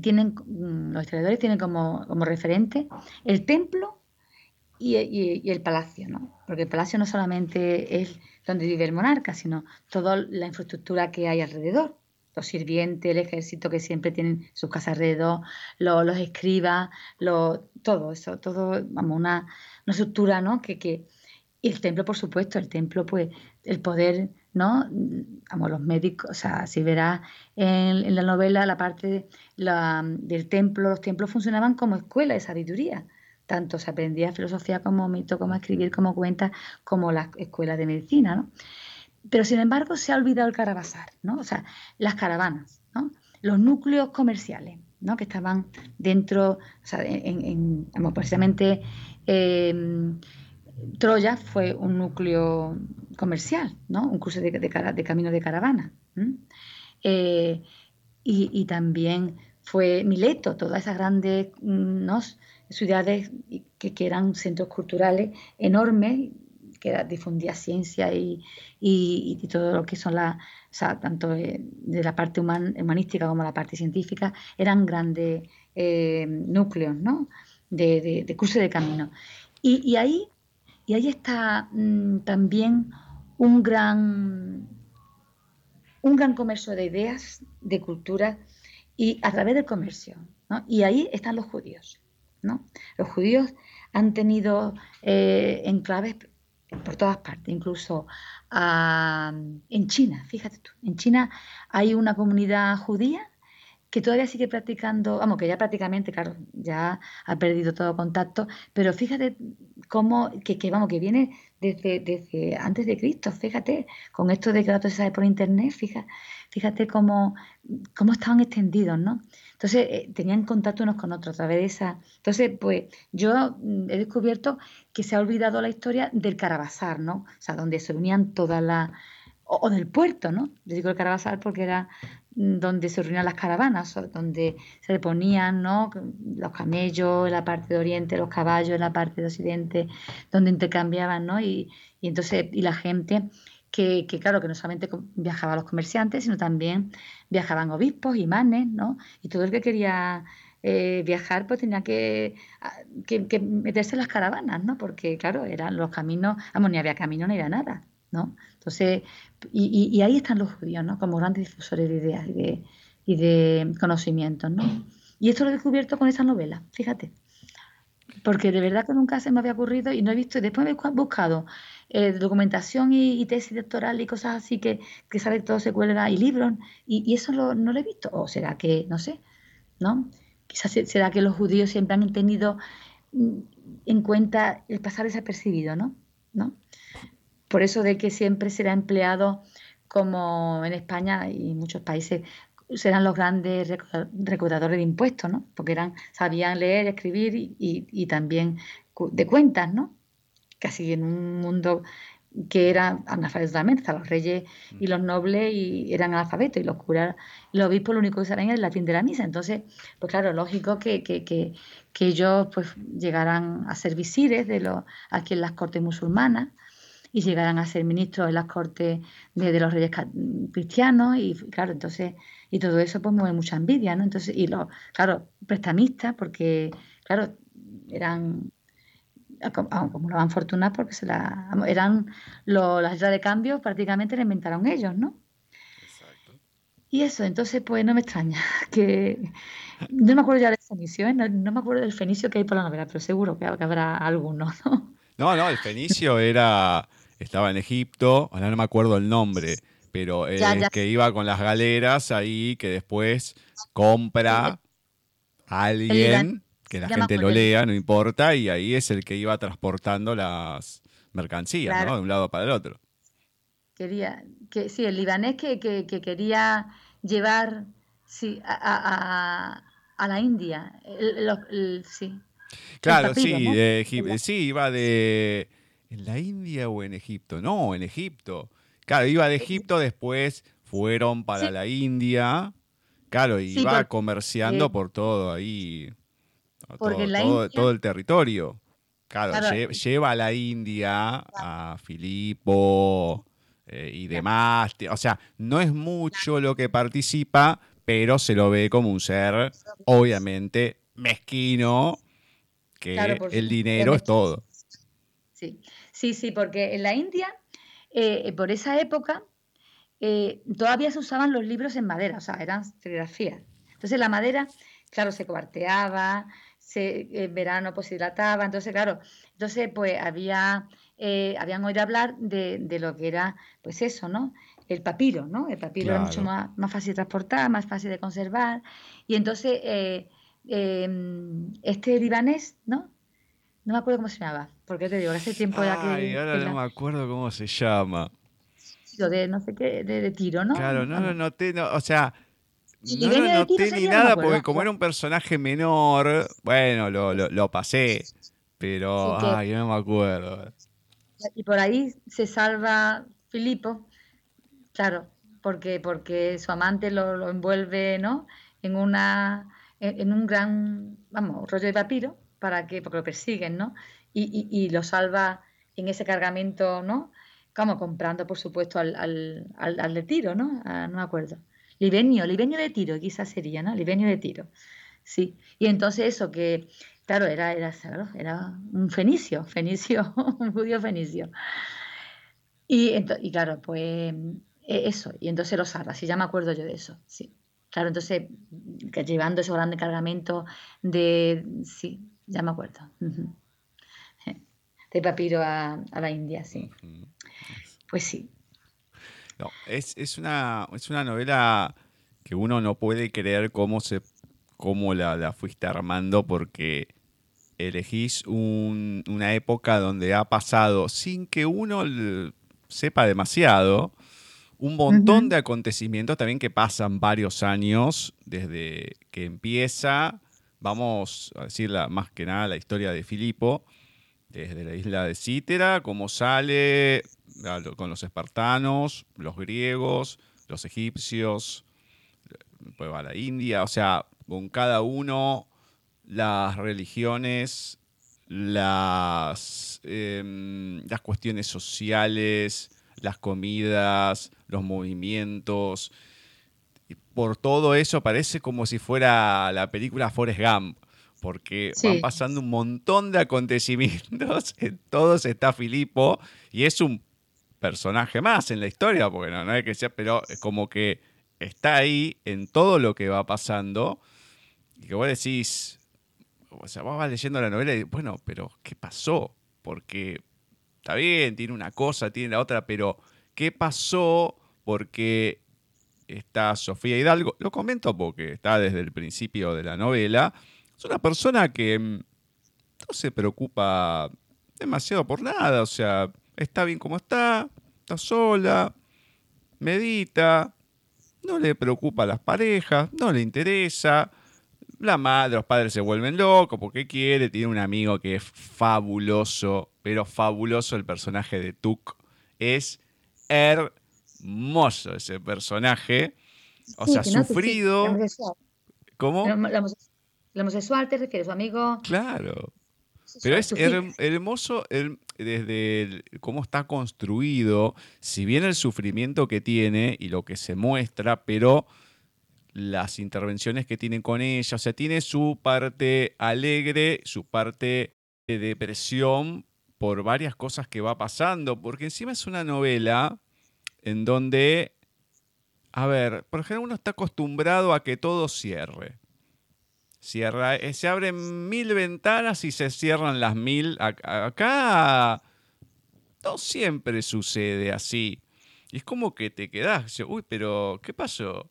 tienen, mm, los historiadores tienen como, como referente el templo y, y, el palacio, ¿no? Porque el palacio no solamente es donde vive el monarca, sino toda la infraestructura que hay alrededor. Los sirvientes, el ejército que siempre tienen sus casas alrededor, los, escribas, todo eso, todo, vamos, una, una estructura, ¿no? Que, que, y el templo, por supuesto, el templo, pues, el poder, ¿no? Vamos, los médicos, o sea, si verás en, la novela la parte del templo, los templos funcionaban como escuela de sabiduría tanto se aprendía filosofía como mito, como escribir, como cuentas, como las escuelas de medicina, ¿no? Pero sin embargo se ha olvidado el carabasar, ¿no? O sea, las caravanas, ¿no? Los núcleos comerciales, ¿no? Que estaban dentro, o sea, en, precisamente em, Troya fue un núcleo comercial, ¿no? Un curso de, camino de caravana. Eh, y, también fue Mileto, todas esas grandes ciudades que, eran centros culturales enormes, que difundía ciencia y, todo lo que son las, o sea, tanto de, la parte humanística como la parte científica, eran grandes eh, núcleos ¿no? de, de, de camino. Y, y, ahí, y ahí está mm, también un gran, un gran comercio de ideas, de cultura, y a través del comercio. ¿no? Y ahí están los judíos. Los judíos han tenido eh, enclaves por todas partes, incluso ah, en China, fíjate tú, en China hay una comunidad judía que todavía sigue practicando, vamos, que ya prácticamente, claro, ya ha perdido todo contacto, pero fíjate cómo, que, vamos, que viene desde, desde antes de Cristo, fíjate, con esto de que todo se sabe por internet, fíjate, fíjate cómo, cómo estaban extendidos, ¿no? Entonces, eh, tenían contacto unos con otros a través de esa. Entonces, pues yo mm, he descubierto que se ha olvidado la historia del Carabasar, ¿no? O sea, donde se unían todas las. O, del puerto, ¿no? Yo digo el Carabasar porque era donde se reunían las caravanas, donde se ponían ¿no? los camellos en la parte de oriente, los caballos en la parte de occidente, donde intercambiaban, ¿no? Y, y entonces, y la gente que, claro, que no solamente viajaban los comerciantes, sino también viajaban obispos, imanes, ¿no? Y todo el que quería eh, viajar, pues tenía que, ah, que, meterse en las caravanas, ¿no? Porque, claro, eran los caminos, vamos, ni había camino ni había nada, ¿no? Entonces, y, y, ahí están los judíos, ¿no? Como grandes difusores de ideas y de, y de conocimientos, ¿no? Y esto lo he descubierto con esa novela, fíjate. Porque de verdad que nunca se me había ocurrido y no he visto, y después he buscado eh, documentación y, tesis doctoral y cosas así que, que que todo se cuelga y libros, y, eso no lo he visto. O será que, no sé, ¿no? Quizás será que los judíos siempre han tenido mm, en cuenta el pasar desapercibido, ¿no? ¿no? Por eso de que siempre será empleado como en España y en muchos países serán los grandes recaudadores de impuestos, ¿no? Porque eran, sabían leer, escribir y, también de cuentas, ¿no? casi en un mundo que era analfabeto los reyes y los nobles y eran analfabetos y los curas los obispos lo único que sabían era el latín de la misa. Entonces, pues claro, lógico que, que, que, que ellos pues llegaran a ser visires de los, aquí en las cortes musulmanas y llegaran a ser ministros en las cortes de, los reyes cristianos y claro, entonces, y todo eso pues mueve mucha envidia, ¿no? Entonces, y los, claro, prestamistas porque, claro, eran acumulaban fortunas porque se la, eran las letras de cambio prácticamente la inventaron ellos, ¿no? Exacto. Y eso, entonces pues no me extraña que no me acuerdo ya del fenicio, ¿eh? no, me acuerdo del fenicio que hay por la novela, pero seguro que, habrá alguno, ¿no? No, no, el fenicio era estaba en Egipto, ahora no me acuerdo el nombre, pero el que iba con las galeras ahí que después compra a alguien que la gente lo lea, no importa, y ahí es el que iba transportando las mercancías, ¿no? De un lado para el otro. Quería, que sí, el libanés que, quería llevar sí, a, la India, sí. Claro, sí, de sí, iba de... ¿En la India o en Egipto? No, en Egipto. Claro, iba de Egipto, después fueron para la India. Claro, y iba comerciando por todo ahí todo, el territorio. Claro, lleva a la India, a Filipo eh, y demás. O sea, no es mucho lo que participa, pero se lo ve como un ser, obviamente, mezquino, que el dinero es todo. Sí, sí, sí, porque en la India, eh, por esa época, eh, todavía se usaban los libros en madera, o sea, eran serigrafías. Entonces la madera, claro, se cuarteaba, se, en verano pues se hidrataba, entonces claro, entonces pues había, eh, habían oído hablar de, lo que era pues eso, ¿no? El papiro, ¿no? El papiro era mucho más, más fácil de transportar, más fácil de conservar, y entonces eh, em, este libanés, ¿no? No me acuerdo cómo se llamaba, porque te digo, hace tiempo ya que... ahora no me acuerdo cómo se llama. De no sé qué, de, tiro, ¿no? Claro, no lo noté, no, o sea, no lo noté ni nada porque como era un personaje menor, bueno, lo, lo, pasé. Pero, ay, no me acuerdo. Y por ahí se salva Filipo, claro, porque, porque su amante lo, envuelve, ¿no? En una en, un gran, vamos, rollo de papiro, para que, porque lo persiguen, ¿no? Y, y, lo salva en ese cargamento, ¿no? Como comprando, por supuesto, al, al, al, de tiro, ¿no? Ah, no me acuerdo. Libenio, Libenio de Tiro, quizás sería, ¿no? Libenio de Tiro. Sí. Y entonces eso que, claro, era, era, era un fenicio, fenicio, un judío fenicio. Y, y claro, pues e, eso, y entonces los arras, y ya me acuerdo yo de eso, sí. Claro, entonces, llevando ese grande cargamento de, sí, ya me acuerdo. De papiro a, la India, sí. Pues sí, no, es, una, es una novela que uno no puede creer cómo, se, cómo la, fuiste armando porque elegís una época donde ha pasado, sin que uno sepa demasiado, un montón de acontecimientos también que pasan varios años desde que empieza, vamos a decir más que nada la historia de Filipo, desde la isla de Cítera, cómo sale, con los espartanos, los griegos, los egipcios, pues va la India, o sea, con cada uno las religiones, las, em, las cuestiones sociales, las comidas, los movimientos. Por todo eso parece como si fuera la película Forrest Gump, porque van pasando un montón de acontecimientos, en todos está Filipo, y es un personaje más en la historia, porque no, no hay que ser, pero es como que está ahí en todo lo que va pasando y que vos decís, o sea, vos vas leyendo la novela y bueno, pero ¿qué pasó? Porque está bien, tiene una cosa, tiene la otra, pero ¿qué pasó? Porque está Sofía Hidalgo, lo comento porque está desde el principio de la novela, es una persona que mm, no se preocupa demasiado por nada, o sea, está bien como está, está sola, medita, no le preocupa a las parejas, no le interesa. La madre, los padres se vuelven locos porque quiere, tiene un amigo que es fabuloso, pero fabuloso el personaje de Tuk. Es hermoso ese personaje. O sea, sufrido. ¿Cómo? El homosexual te refieres, su amigo. Claro. Pero es hermoso desde cómo está construido, si bien el sufrimiento que tiene y lo que se muestra, pero las intervenciones que tiene con ella, o sea, tiene su parte alegre, su parte de depresión por varias cosas que va pasando, porque encima es una novela en donde, a ver, por ejemplo uno está acostumbrado a que todo cierre. Cierra, eh, se abren mil ventanas y se cierran las mil. Acá no siempre sucede así. Y es como que te quedas, uy, pero ¿qué pasó?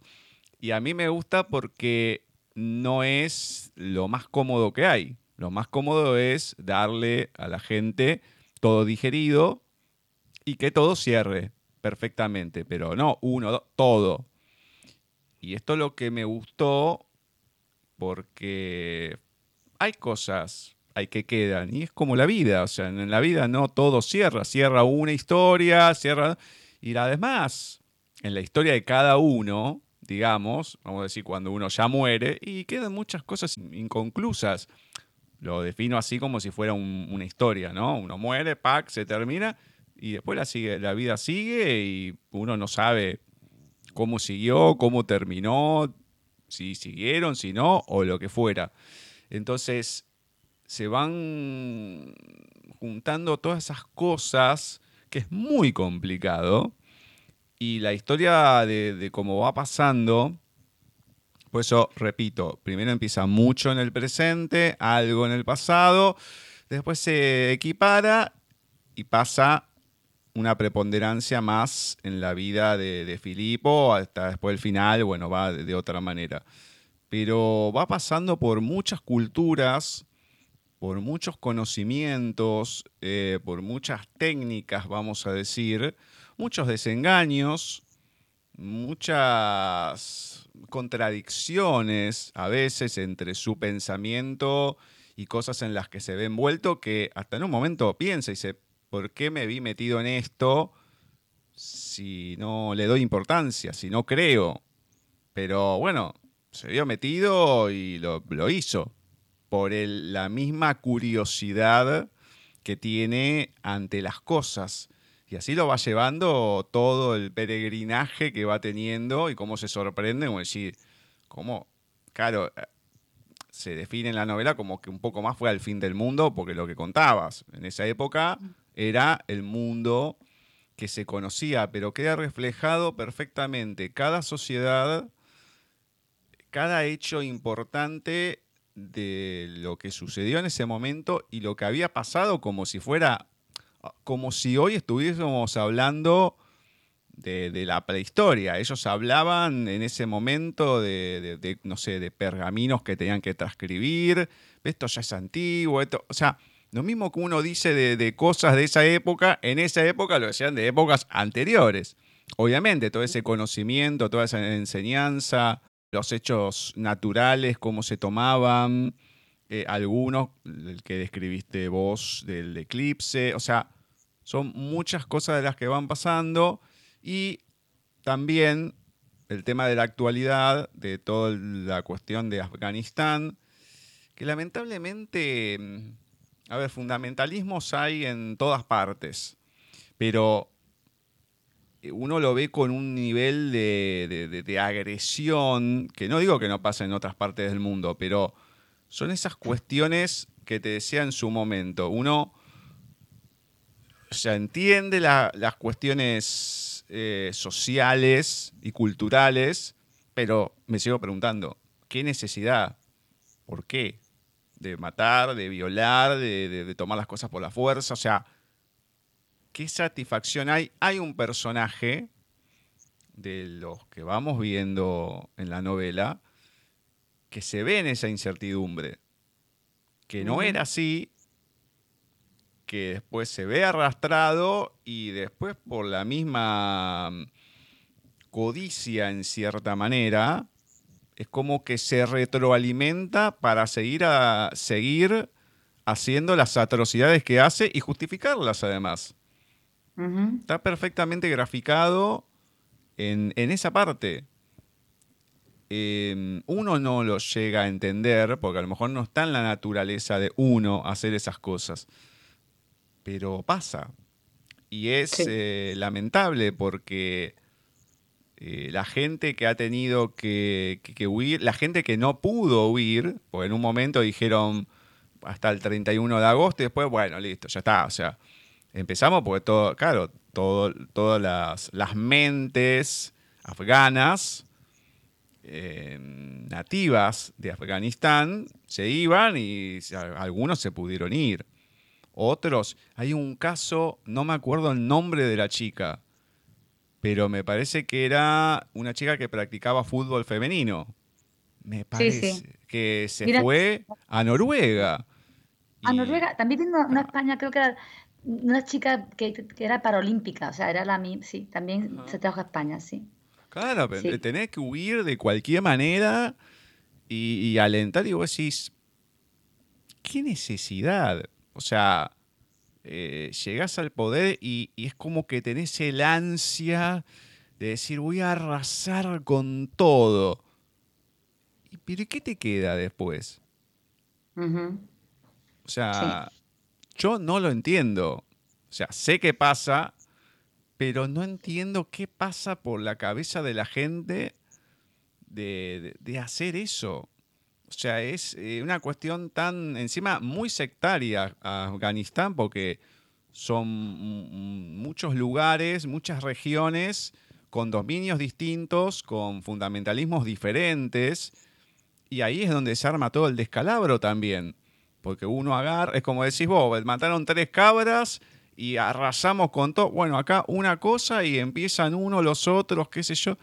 Y a mí me gusta porque no es lo más cómodo que hay. Lo más cómodo es darle a la gente todo digerido y que todo cierre perfectamente, pero no uno, todo. Y esto es lo que me gustó porque hay cosas hay que quedan y es como la vida, o sea, en la vida no todo cierra, cierra una historia, cierra y además en la historia de cada uno, digamos, vamos a decir cuando uno ya muere y quedan muchas cosas inconclusas. Lo defino así como si fuera una historia, ¿no? Uno muere, pack, se termina y después la, vida sigue y uno no sabe cómo siguió, cómo terminó, si siguieron, si no, o lo que fuera. Entonces, se van juntando todas esas cosas que es muy complicado. Y la historia de, de cómo va pasando, por eso, repito, primero empieza mucho en el presente, algo en el pasado, después se equipara y pasa una preponderancia más en la vida de, Filipo, hasta después el final, bueno, va de, otra manera. Pero va pasando por muchas culturas, por muchos conocimientos, eh, por muchas técnicas, vamos a decir, muchos desengaños, muchas contradicciones a veces entre su pensamiento y cosas en las que se ve envuelto que hasta en un momento piensa y se ¿por qué me vi metido en esto si no le doy importancia, si no creo? Pero bueno, se vio metido y lo, hizo por la misma curiosidad que tiene ante las cosas. Y así lo va llevando todo el peregrinaje que va teniendo y cómo se sorprende, como decir, cómo, claro, se define en la novela como que un poco más fue al fin del mundo, porque lo que contabas, en esa época era el mundo que se conocía, pero queda reflejado perfectamente cada sociedad, cada hecho importante de lo que sucedió en ese momento y lo que había pasado como si fuera, como si hoy estuviésemos hablando de, la prehistoria. Ellos hablaban en ese momento de, no sé, de pergaminos que tenían que transcribir, esto ya es antiguo, esto, o sea, lo mismo que uno dice de, cosas de esa época, en esa época lo decían de épocas anteriores. Obviamente, todo ese conocimiento, toda esa enseñanza, los hechos naturales, cómo se tomaban, eh, algunos, el que describiste vos del eclipse, o sea, son muchas cosas de las que van pasando y también el tema de la actualidad, de toda la cuestión de Afganistán, que lamentablemente a ver, fundamentalismos hay en todas partes, pero uno lo ve con un nivel de, agresión, que no digo que no pasa en otras partes del mundo, pero son esas cuestiones que te decía en su momento. Uno entiende las cuestiones eh, sociales y culturales, pero me sigo preguntando, ¿qué necesidad? ¿Por qué? De matar, de violar, de, tomar las cosas por la fuerza. O sea, ¿qué satisfacción hay? Hay un personaje de los que vamos viendo en la novela que se ve en esa incertidumbre, que no era así, que después se ve arrastrado y después por la misma codicia en cierta manera, es como que se retroalimenta para seguir, a, seguir haciendo las atrocidades que hace y justificarlas además. Está perfectamente graficado en, esa parte. Em, uno no lo llega a entender, porque a lo mejor no está en la naturaleza de uno hacer esas cosas, pero pasa. Y es eh, lamentable porque eh, la gente que ha tenido que, huir, la gente que no pudo huir, porque en un momento dijeron, hasta el 31 de agosto y después, bueno, listo, ya está. O sea, empezamos porque todo, claro, todas las, las mentes afganas eh, nativas de Afganistán se iban y algunos se pudieron ir. Otros, hay un caso, no me acuerdo el nombre de la chica, pero me parece que era una chica que practicaba fútbol femenino. Me parece que se fue a Noruega. A Noruega, también vino una España, creo que era una chica que, era paralímpica, o sea, era la sí, también se trajo a España, sí. Claro, pero tenés que huir de cualquier manera y, alentar y vos decís, ¿qué necesidad? O sea, eh, llegás al poder y, es como que tenés el ansia de decir, voy a arrasar con todo. ¿Pero qué te queda después? O sea, yo no lo entiendo. O sea, sé qué pasa, pero no entiendo qué pasa por la cabeza de la gente de, hacer eso. O sea, es eh, una cuestión tan, encima, muy sectaria a Afganistán, porque son muchos lugares, muchas regiones con dominios distintos, con fundamentalismos diferentes, y ahí es donde se arma todo el descalabro también. Porque uno agarra, es como decís vos, mataron tres cabras y arrasamos con todo. Bueno, acá una cosa y empiezan uno, los otros, qué sé yo.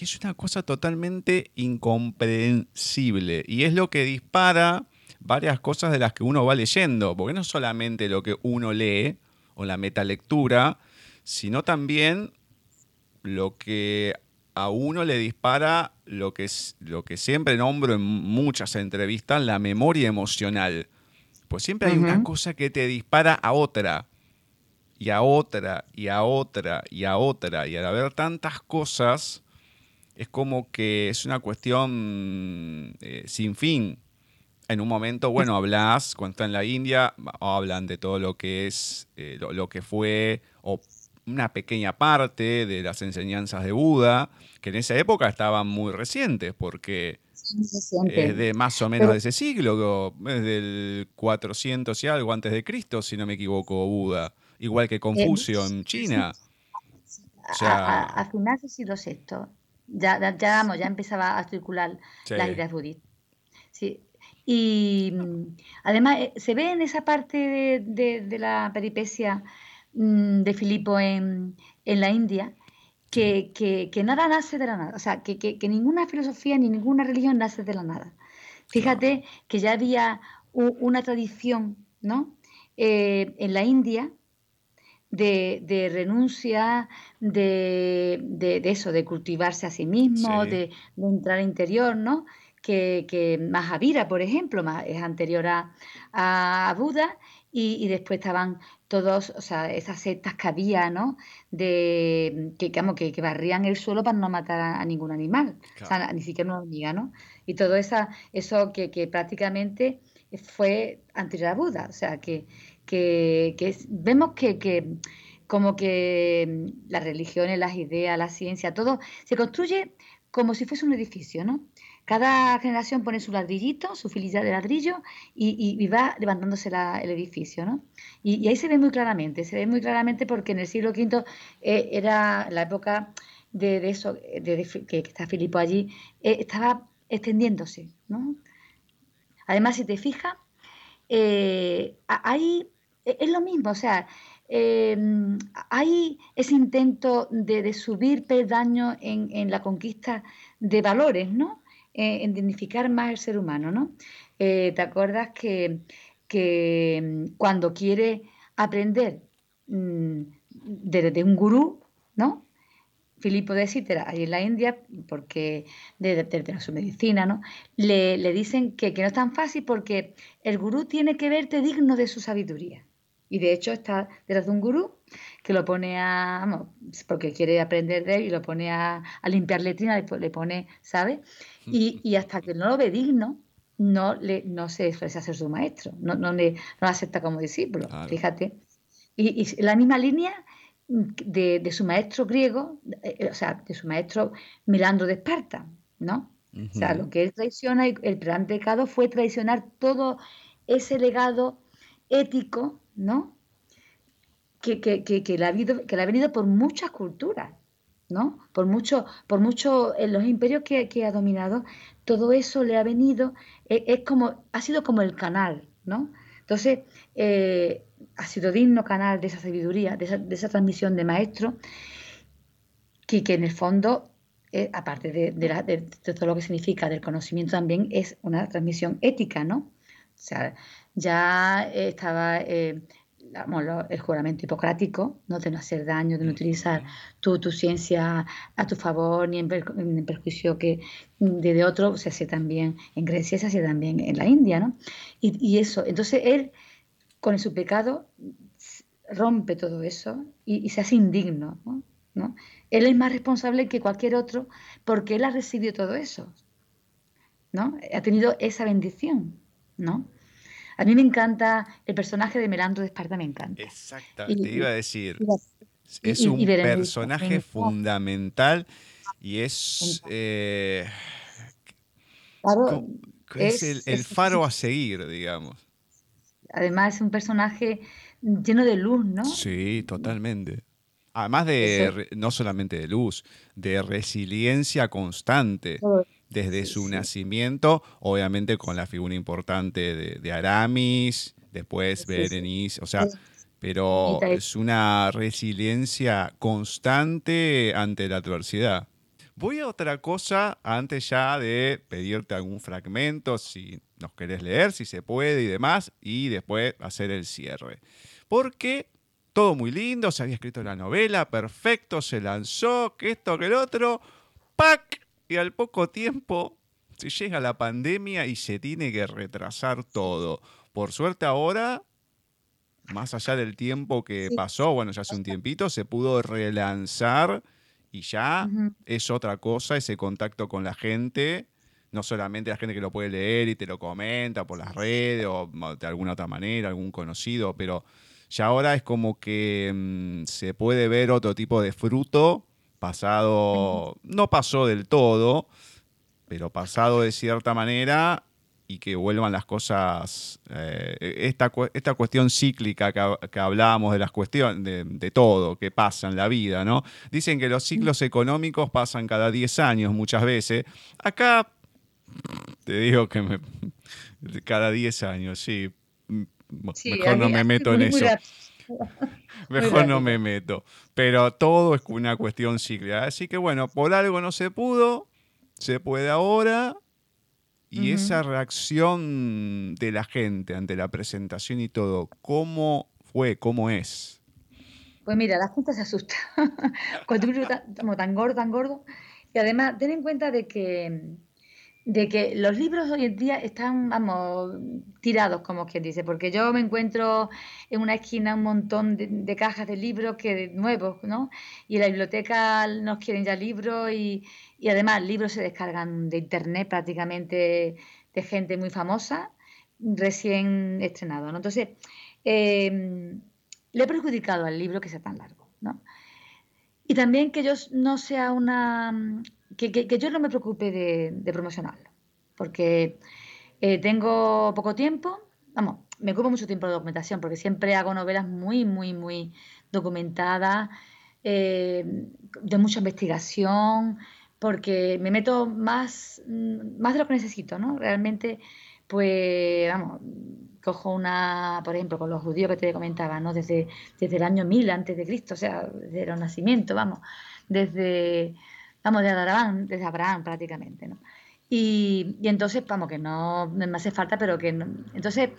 Y es una cosa totalmente incomprensible. Y es lo que dispara varias cosas de las que uno va leyendo. Porque no solamente lo que uno lee o la metalectura, sino también lo que a uno le dispara lo que, lo que siempre nombro en muchas entrevistas, la memoria emocional. Pues siempre hay una cosa que te dispara a otra, y a otra, y a otra, y a otra. Y al haber tantas cosas, es como que es una cuestión eh, sin fin. En un momento, bueno, hablas, cuando está en la India, hablan de todo lo que es, eh, lo, que fue, o una pequeña parte de las enseñanzas de Buda, que en esa época estaban muy recientes, porque es de más o menos de ese siglo, es del 400 y algo antes de Cristo, si no me equivoco, Buda, igual que Confucio en China. a, finales del siglo VI, ya, ya, ya empezaba a circular las ideas budistas. Sí. Y mm, además eh, se ve en esa parte de la peripecia Mm, de Filipo en, la India, que, nada nace de la nada, o sea, que, ninguna filosofía ni ninguna religión nace de la nada. Fíjate que ya había una tradición, ¿no? Eh, en la India de, renuncia, de, eso, de cultivarse a sí mismo, de, entrar interior, ¿no? Que, que Mahavira, por ejemplo, es anterior a, a Buda, y, después estaban todos, o sea, esas sectas que había, ¿no? De, que, que, que barrían el suelo para no matar a, ningún animal, o sea, ni siquiera una hormiga, ¿no? Y todo esa, eso que, prácticamente fue anterior a Buda, o sea, que, que, vemos que, como que las religiones, las ideas, la ciencia, todo se construye como si fuese un edificio, ¿no? Cada generación pone su ladrillito, su fililla de ladrillo y, va levantándose el edificio, ¿no? Y, ahí se ve muy claramente, se ve muy claramente porque en el siglo V eh, era la época de, eso, de, que, está Filipo allí, eh, estaba extendiéndose, ¿no? Además, si te fijas, eh, ahí es lo mismo, o sea, em, hay ese intento de, subir peldaño en, en, la conquista de valores, ¿no? eh, en dignificar más el ser humano, ¿no? Eh, ¿Te acuerdas que, mm, cuando quiere aprender desde de, un gurú, ¿no? Filipo de Cítera, ahí en la India, porque desde su medicina, ¿no? Le, dicen que, que, no es tan fácil porque el gurú tiene que verte digno de su sabiduría. Y de hecho está detrás de un gurú que lo pone a, vamos, porque quiere aprender de él y lo pone a, limpiar letrina, le, pone, ¿sabes? Y, hasta que no lo ve digno, no, le, no se expresa ser su maestro, no, no, le, no lo acepta como discípulo, fíjate. Y, y, la misma línea de, de su maestro griego, eh, o sea, de su maestro Milandro de Esparta, ¿no? O sea, lo que él traiciona, el gran pecado fue traicionar todo ese legado ético, ¿no? Que, que, que, le ha que le ha venido por muchas culturas, ¿no? Por mucho, por mucho, en los imperios que, ha dominado, todo eso le ha venido, e, es, como, ha sido como el canal, ¿no? Entonces, eh, ha sido digno canal de esa sabiduría, de esa, de transmisión de maestro, que, que en el fondo eh, aparte de, todo lo que significa del conocimiento, también es una transmisión ética, ¿no? O sea, ya estaba eh, el juramento hipocrático, ¿no? de no hacer daño, de no utilizar tu, tu ciencia a tu favor ni en, perjuicio que de, otro, se hace también en Grecia, se hace también en la India, ¿no? Y, eso, entonces él, con su pecado, rompe todo eso y, y se hace indigno, ¿no? ¿no? Él es más responsable que cualquier otro porque él ha recibido todo eso, ¿no? Ha tenido esa bendición, ¿no? A mí me encanta el personaje de Melandro de Esparta, me encanta. Exactamente, te iba a decir. es un personaje fundamental y es... Eh, es, el, faro a seguir, digamos. Además es un personaje lleno de luz, ¿no? Sí, totalmente. Además de, no solamente de luz, de resiliencia constante. Desde su nacimiento, obviamente con la figura importante de, Aramis, después Berenice, o sea, pero es una resiliencia constante ante la adversidad. Voy a otra cosa antes ya de pedirte algún fragmento, si nos querés leer, si se puede y demás, y después hacer el cierre. Porque todo muy lindo, se había escrito la novela, perfecto, se lanzó, que esto, que el otro, ¡pac! Y al poco tiempo se llega la pandemia y se tiene que retrasar todo. Por suerte ahora, más allá del tiempo que pasó, bueno, ya hace un tiempito, se pudo relanzar y ya es otra cosa ese contacto con la gente, no solamente la gente que lo puede leer y te lo comenta por las redes o de alguna otra manera, algún conocido, pero ya ahora es como que mm, se puede ver otro tipo de fruto pasado, no pasó del todo, pero pasado de cierta manera y que vuelvan las cosas, eh, esta, esta, cuestión cíclica que, hablábamos de las cuestiones, de, todo, que pasa en la vida, ¿no? Dicen que los ciclos económicos pasan cada 10 años muchas veces. Acá, te digo que cada 10 años, sí, mejor no me meto en eso. Mejor no me meto. Pero todo es una cuestión cíclica. Así que bueno, por algo no se pudo, se puede ahora. Y esa reacción de la gente ante la presentación y todo, ¿cómo fue? ¿Cómo es? Pues mira, la gente se asusta. Cuando un tan, tan gordo, tan gordo. Y además, ten en cuenta de que de que los libros hoy en día están, vamos, tirados, como quien dice, porque yo me encuentro en una esquina un montón de, cajas de libros que nuevos, ¿no? Y en la biblioteca nos quieren ya libros y, y además libros se descargan de internet prácticamente de gente muy famosa, recién estrenado, ¿no? Entonces, em, le he perjudicado al libro que sea tan largo, ¿no? Y también que yo no sea una, que, yo no me preocupe de, promocionarlo, porque eh, tengo poco tiempo, vamos, me ocupo mucho tiempo de documentación, porque siempre hago novelas muy, muy, muy documentadas, eh, de mucha investigación, porque me meto más, más de lo que necesito, ¿no? Realmente, pues, vamos, cojo una, por ejemplo, con los judíos que te comentaba, ¿no? Desde, desde el año 1000 antes de Cristo, o sea, desde el nacimiento, vamos, desde vamos, desde Abraham, desde Abraham prácticamente, ¿no? Y, entonces, vamos, que no me hace falta, pero que no. Entonces,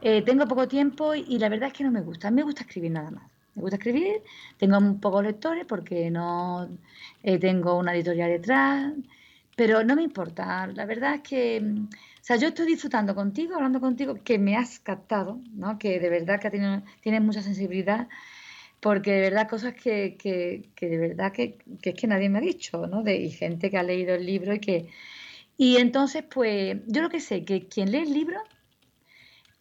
eh, tengo poco tiempo y, la verdad es que no me gusta. A mí me gusta escribir nada más. Me gusta escribir, tengo pocos lectores porque no eh, tengo una editorial detrás, pero no me importa. La verdad es que, o sea, yo estoy disfrutando contigo, hablando contigo, que me has captado, ¿no? Que de verdad que tienes mucha sensibilidad porque de verdad cosas que, que, que de verdad que, que, es que nadie me ha dicho, ¿no? De, y gente que ha leído el libro y que... Y entonces, pues, yo lo que sé, que quien lee el libro,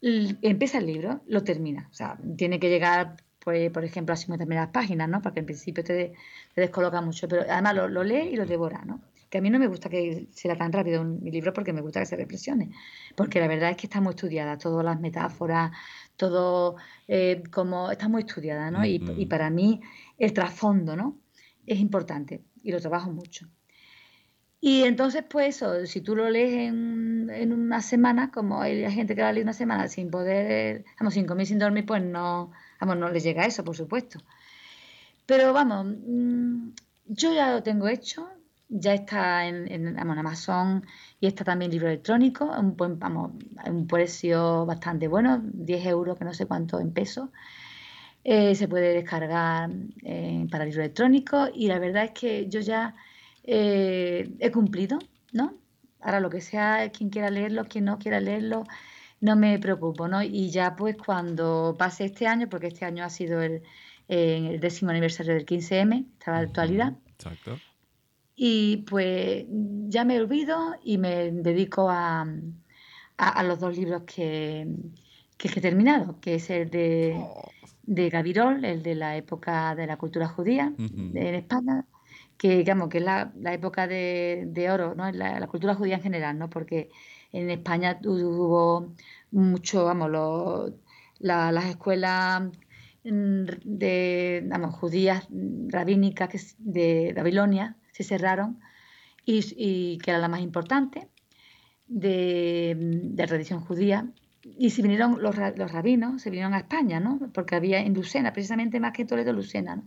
empieza el libro, lo termina. O sea, tiene que llegar, pues, por ejemplo, a 50 primeras páginas, ¿no? Porque en principio te, te descoloca mucho, pero además lo, lo, lee y lo devora, ¿no? que a mí no me gusta que sea tan rápido mi libro porque me gusta que se reflexione, porque la verdad es que está muy estudiada, todas las metáforas, todo eh, como está muy estudiada, ¿no? y, y, para mí el trasfondo, ¿no? Es importante y lo trabajo mucho. Y entonces, pues eso, si tú lo lees en, en una semana, como hay gente que lo lee una semana sin poder, vamos, sin comer, sin dormir, pues no, vamos, no le llega eso, por supuesto. Pero vamos, mm, yo ya lo tengo hecho, ya está en, Amazon y está también libro electrónico, un, buen, vamos, un precio bastante bueno, 10 euros, que no sé cuánto en pesos. Eh, se puede descargar eh, para libro electrónico y la verdad es que yo ya eh, he cumplido, ¿no? Ahora lo que sea, quien quiera leerlo, quien no quiera leerlo, no me preocupo, ¿no? Y ya pues cuando pase este año, porque este año ha sido el, el décimo aniversario del 15M, está la actualidad. Exacto. Y pues ya me olvido y me dedico a, a, los dos libros que, que, he terminado, que es el de, oh. de Gavirol, el de la época de la cultura judía en España, que digamos que es la, la época de, de, oro, ¿no? La, la, cultura judía en general, ¿no? Porque en España hubo mucho, vamos, las escuelas mm, de, vamos, judías rabínicas de Babilonia se cerraron y, que era la más importante de, de tradición judía. Y se vinieron los, los, rabinos, se vinieron a España, ¿no? Porque había en Lucena, precisamente más que Toledo, Lucena, ¿no?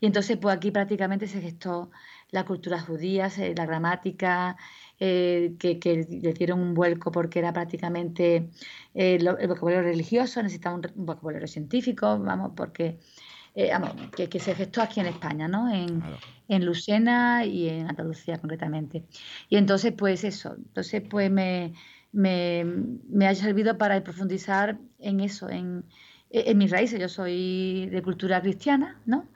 Y entonces, pues aquí prácticamente se gestó la cultura judía, la gramática, eh, que, le dieron un vuelco porque era prácticamente eh, el vocabulario religioso, necesitaba un, vocabulario científico, vamos, porque eh, que, se gestó aquí en España, ¿no? En, en Lucena y en Andalucía concretamente. Y entonces, pues eso, entonces pues me, me, me ha servido para profundizar en eso, en, en mis raíces. Yo soy de cultura cristiana, ¿no?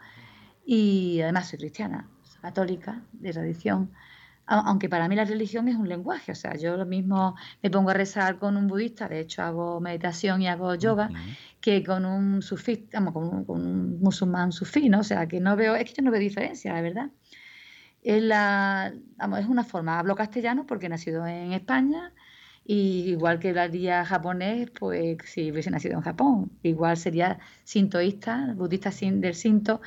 Y además soy cristiana, católica, de tradición aunque para mí la religión es un lenguaje, o sea, yo lo mismo me pongo a rezar con un budista, de hecho hago meditación y hago yoga, que con un sufí, con un, musulmán sufí, ¿no? O sea, que no veo, es que yo no veo diferencia, la verdad. Es, la, es una forma, hablo castellano porque he nacido en España, y igual que hablaría japonés, pues si hubiese nacido en Japón, igual sería sintoísta, budista del sinto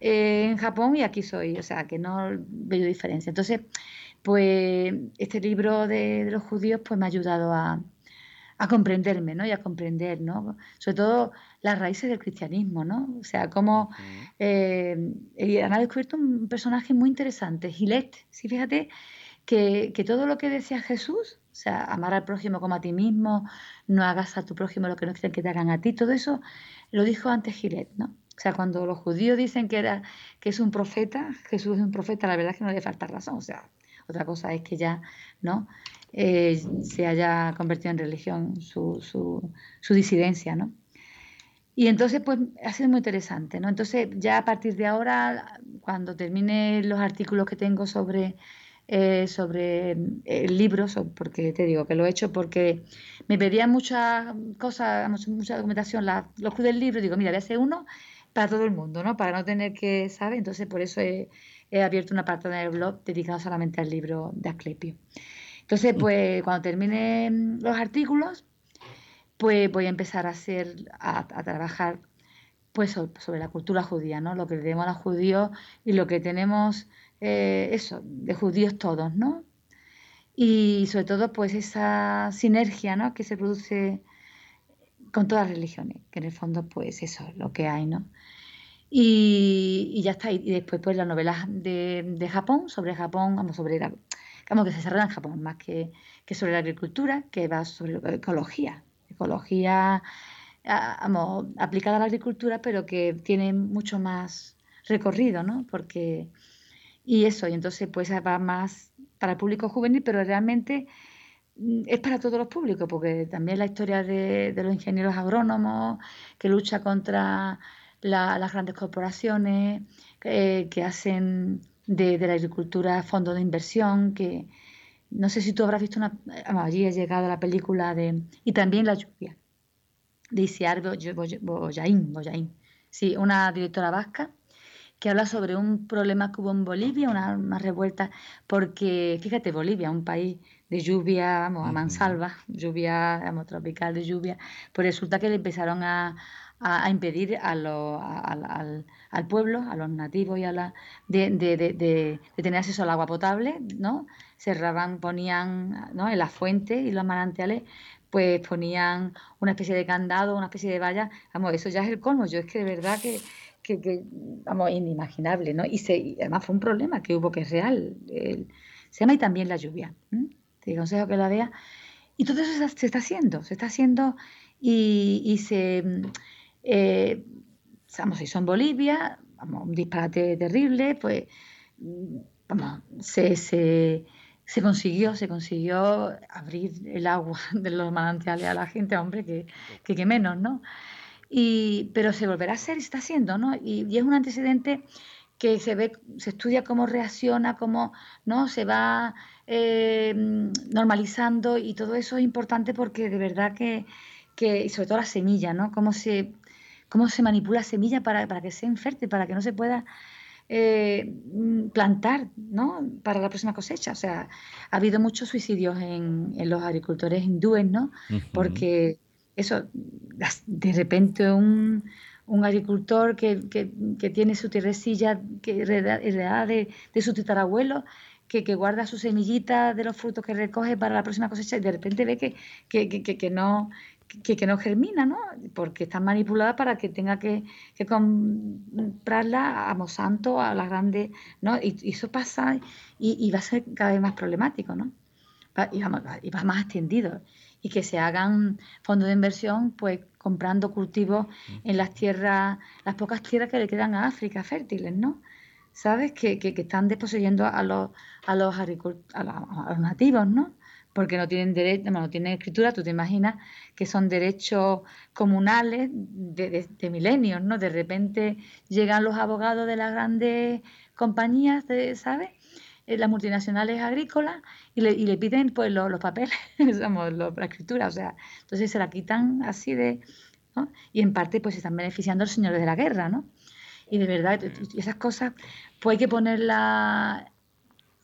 eh, en Japón y aquí soy, o sea, que no veo diferencia. Entonces, pues este libro de, los judíos pues me ha ayudado a, comprenderme, ¿no? Y a comprender, ¿no? Sobre todo las raíces del cristianismo, ¿no? O sea, cómo eh, han descubierto un personaje muy interesante, Gilet. Sí, fíjate que, todo lo que decía Jesús, o sea, amar al prójimo como a ti mismo, no hagas a tu prójimo lo que no quieren que te hagan a ti, todo eso lo dijo antes Gilet, ¿no? O sea, cuando los judíos dicen que, era, que es un profeta, Jesús es un profeta, la verdad es que no le falta razón. O sea, otra cosa es que ya no eh, se haya convertido en religión su, su, disidencia, ¿no? Y entonces, pues, ha sido muy interesante, ¿no? Entonces, ya a partir de ahora, cuando termine los artículos que tengo sobre, eh, sobre el libro, porque te digo que lo he hecho porque me pedían muchas cosas, mucha documentación, los clubes del libro, digo, mira, voy a hacer uno para todo el mundo, ¿no? Para no tener que, ¿sabes? Entonces, por eso he, he abierto una parte del blog dedicada solamente al libro de Asclepio. Entonces, pues cuando termine los artículos, pues voy a empezar a hacer, a, trabajar pues sobre la cultura judía, ¿no? Lo que tenemos a los judíos y lo que tenemos, eh, eso, de judíos todos, ¿no? Y sobre todo, pues esa sinergia, ¿no? Que se produce con todas las religiones, que en el fondo, pues eso es lo que hay, ¿no? Y, ya está. Y, después, pues, las novelas de, Japón, sobre Japón, vamos, sobre la, que se cerran en Japón, más que, sobre la agricultura, que va sobre ecología. Ecología, vamos, aplicada a la agricultura, pero que tiene mucho más recorrido, ¿no? Porque, y eso, y entonces, pues, va más para el público juvenil, pero realmente mm, es para todos los públicos, porque también la historia de, de los ingenieros agrónomos que lucha contra las grandes corporaciones eh, que hacen de, la agricultura fondos de inversión, que no sé si tú habrás visto una, allí ha llegado la película de, y también La lluvia, de Isiar Boyain, sí, una directora vasca, que habla sobre un problema que hubo en Bolivia, una, revuelta, porque fíjate, Bolivia, un país de lluvia, a mansalva, lluvia tropical de lluvia, pues resulta que le empezaron a, impedir a al, pueblo, a los nativos y a la, de, tener acceso al agua potable, ¿no? Cerraban, ponían ¿no? en las fuentes y los manantiales pues ponían una especie de candado, una especie de valla, vamos, eso ya es el colmo, yo es que de verdad que, vamos, inimaginable, ¿no? Y, se, además fue un problema que hubo que es real, se llama y también la lluvia, te aconsejo que la vea, y todo eso se, está haciendo, se está haciendo y, se, eh, vamos, si son Bolivia, vamos, un disparate terrible, pues, vamos, se, se se consiguió, se consiguió abrir el agua de los manantiales a la gente, hombre, que, que, menos, ¿no? Y, pero se volverá a hacer y se está haciendo, ¿no? Y, es un antecedente que se ve, se estudia cómo reacciona, cómo no se va eh, normalizando y todo eso es importante porque de verdad que, que sobre todo la semilla, ¿no? Cómo se, cómo se manipula la semilla para, para que sea infértil, para que no se pueda eh, mm, plantar ¿no? para la próxima cosecha. O sea, ha habido muchos suicidios en, los agricultores hindúes, ¿no? Porque eso, de repente un, agricultor que, tiene su tierrecilla que heredada de, de su titarabuelo, que, que, guarda su semillita de los frutos que recoge para la próxima cosecha y de repente ve que, que no, que, no germina, ¿no? Porque está manipulada para que tenga que, comprarla a Monsanto, a las grandes, ¿no? Y, eso pasa y, va a ser cada vez más problemático, ¿no? y, va, más extendido. Y que se hagan fondos de inversión, pues comprando cultivos en las tierras, las pocas tierras que le quedan a África fértiles, ¿no? ¿Sabes? Que, están desposeyendo a los, a los, a los nativos, ¿no? Porque no tienen derecho, no tienen escritura, tú te imaginas que son derechos comunales de, milenios, ¿no? De repente llegan los abogados de las grandes compañías, ¿sabes? Eh, las multinacionales agrícolas y le, piden pues los, papeles, la escritura, o sea, entonces se la quitan así de, ¿no? Y en parte pues se están beneficiando los señores de la guerra, ¿no? Y de verdad, esas cosas pues hay que ponerlas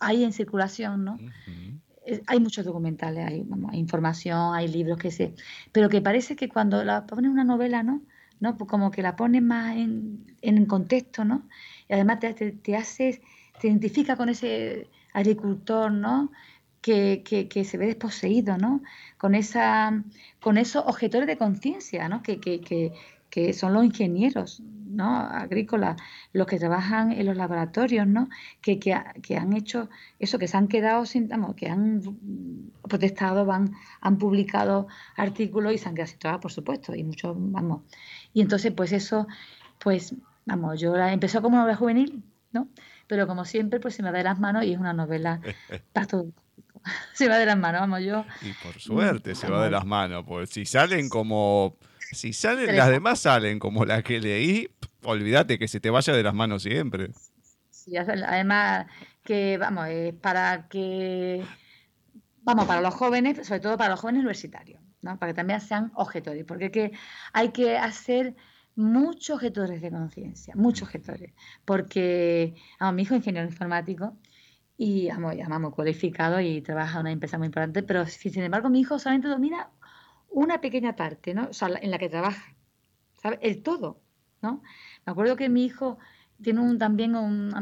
ahí en circulación, ¿no? Hay muchos documentales, hay, información, hay libros que se... Pero que parece que cuando la pones una novela, ¿no? ¿no? Pues como que la pones más en, en contexto, ¿no? Y además te, te, hace, te identifica con ese agricultor, ¿no? Que, que, se ve desposeído, ¿no? Con, esa, con esos objetores de conciencia, ¿no? Que, que, son los ingenieros, ¿no? agrícolas, los que trabajan en los laboratorios, ¿no? que, que, han hecho eso, que se han quedado sin, que han protestado, van, han publicado artículos y se han quedado sin trabajo, por supuesto, y muchos, vamos. Y entonces, pues eso, pues, vamos, yo la empezó como novela juvenil, ¿no? Pero como siempre, pues se me da de las manos y es una novela para todo. se va de las manos, vamos, yo. Y por suerte se va de las manos, pues si salen como si salen, las demás salen como la que leí, olvídate que se te vaya de las manos siempre. Sí, además que, vamos, es para que, vamos, para los jóvenes, sobre todo para los jóvenes universitarios, ¿no? Para que también sean objetores, porque que hay que hacer muchos objetores de conciencia, muchos objetores, porque, vamos, mi hijo es ingeniero informático y, vamos, ya vamos, cualificado y trabaja en una empresa muy importante, pero sin embargo mi hijo solamente domina una pequeña parte, ¿no? O sea, en la que trabaja. El todo, ¿no? Me acuerdo que mi hijo tiene un, también un,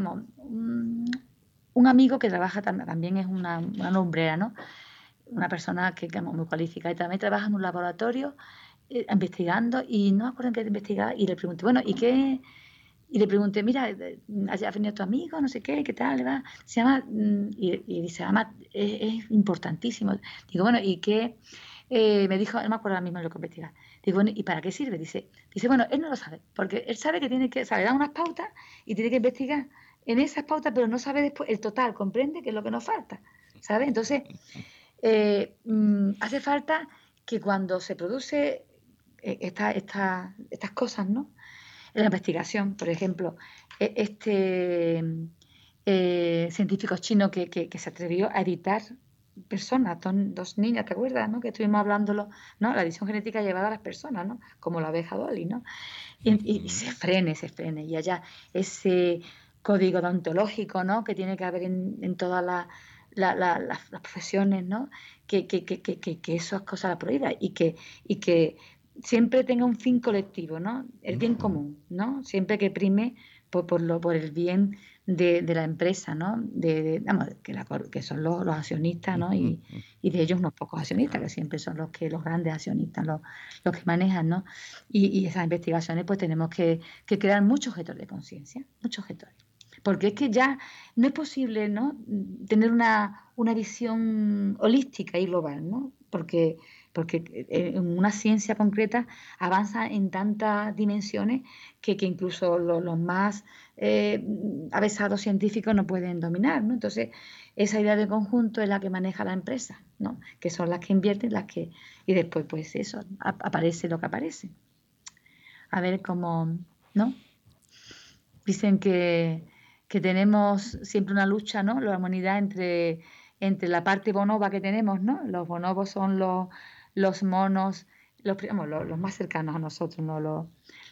un, amigo que trabaja también, es una, una nombrera, ¿no? Una persona que, es muy cualificada y también trabaja en un laboratorio eh, investigando y no me acuerdo en qué investigaba y le pregunté, bueno, ¿y qué? Y le pregunté, mira, eh, ¿ha venido tu amigo? No sé qué, ¿qué tal? Va? Se llama, mm, y, y es, es importantísimo. Digo, bueno, ¿y qué? Eh, me dijo, no me acuerdo ahora mismo lo que investigar. Digo, ¿y para qué sirve? Dice, dice, bueno, él no lo sabe, porque él sabe que tiene que, sabe, da unas pautas y tiene que investigar en esas pautas, pero no sabe después el total, comprende que es lo que nos falta, ¿sabe? Entonces, eh, mm, hace falta que cuando se produce eh, esta, esta, estas cosas, ¿no? En la investigación, por ejemplo, e, este científico chino que, que se atrevió a editar personas, dos, niñas, ¿te acuerdas? ¿no? Que estuvimos hablándolo, ¿no? La edición genética llevada a las personas, ¿no? Como la abeja Dolly, ¿no? Y, se frene, se frene. Y allá ese código odontológico, ¿no? Que tiene que haber en, todas las profesiones, ¿no? Que, que, que, que, esas cosas la prohíba y que, y que siempre tenga un fin colectivo, ¿no? El bien común, ¿no? Siempre que prime por, por, lo, por el bien de, de la empresa, ¿no? De, que, la, que, son los, los accionistas, ¿no? Y, y, de ellos unos pocos accionistas, que siempre son los que los grandes accionistas, los, los que manejan, ¿no? Y, y, esas investigaciones, pues tenemos que, que crear muchos objetos de conciencia, muchos objetos. Porque es que ya no es posible, ¿no? Tener una, una visión holística y global, ¿no? Porque porque eh, en una ciencia concreta avanza en tantas dimensiones que, incluso los, más eh, avesados científicos no pueden dominar. ¿no? Entonces, esa idea de conjunto es la que maneja la empresa, ¿no? que son las que invierten, las que y después, pues eso, aparece lo que aparece. A ver cómo, ¿no? Dicen que, que tenemos siempre una lucha, ¿no? La humanidad entre, entre la parte bonoba que tenemos, ¿no? Los bonobos son los los monos, los, los, más cercanos a nosotros, ¿no? Los,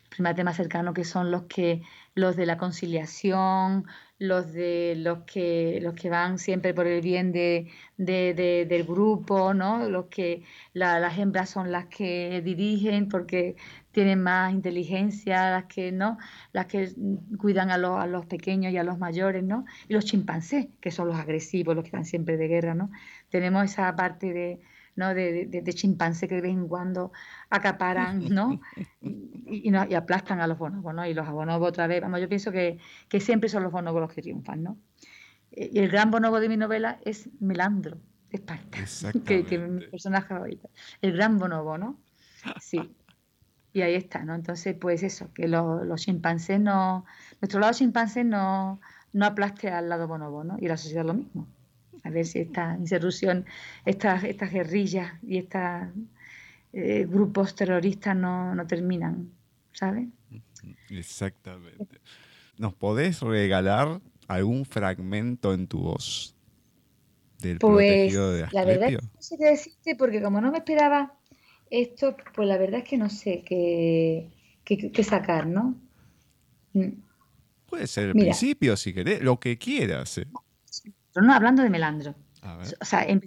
primates más cercanos que son los que los de la conciliación, los de los que los que van siempre por el bien de, del grupo, ¿no? Los que las hembras son las que dirigen porque tienen más inteligencia, las que no, las que cuidan a, a los pequeños y a los mayores, ¿no? Y los chimpancés, que son los agresivos, los que están siempre de guerra, ¿no? Tenemos esa parte de, ¿no? de, de, chimpancé que de vez en cuando acaparan ¿no? y, y, aplastan a los bonobos. ¿no? Y los bonobos otra vez, vamos, yo pienso que, que siempre son los bonobos los que triunfan. ¿no? Eh, y el gran bonobo de mi novela es Melandro, de Esparta, que, que, es mi personaje favorito. El gran bonobo, ¿no? Sí. Y ahí está, ¿no? Entonces, pues eso, que los, los chimpancés no. Nuestro lado chimpancé no, no aplaste al lado bonobo, ¿no? Y la sociedad lo mismo a ver si esta insurrección, estas, estas guerrillas y estos eh, grupos terroristas no, no terminan, ¿sabes? Exactamente. ¿Nos podés regalar algún fragmento en tu voz del pues, de La verdad es que no sé qué decirte porque como no me esperaba esto, pues la verdad es que no sé qué, qué, sacar, ¿no? Mm. Puede ser el principio, si querés, lo que quieras. ¿eh? No hablando de Melandro. O sea, en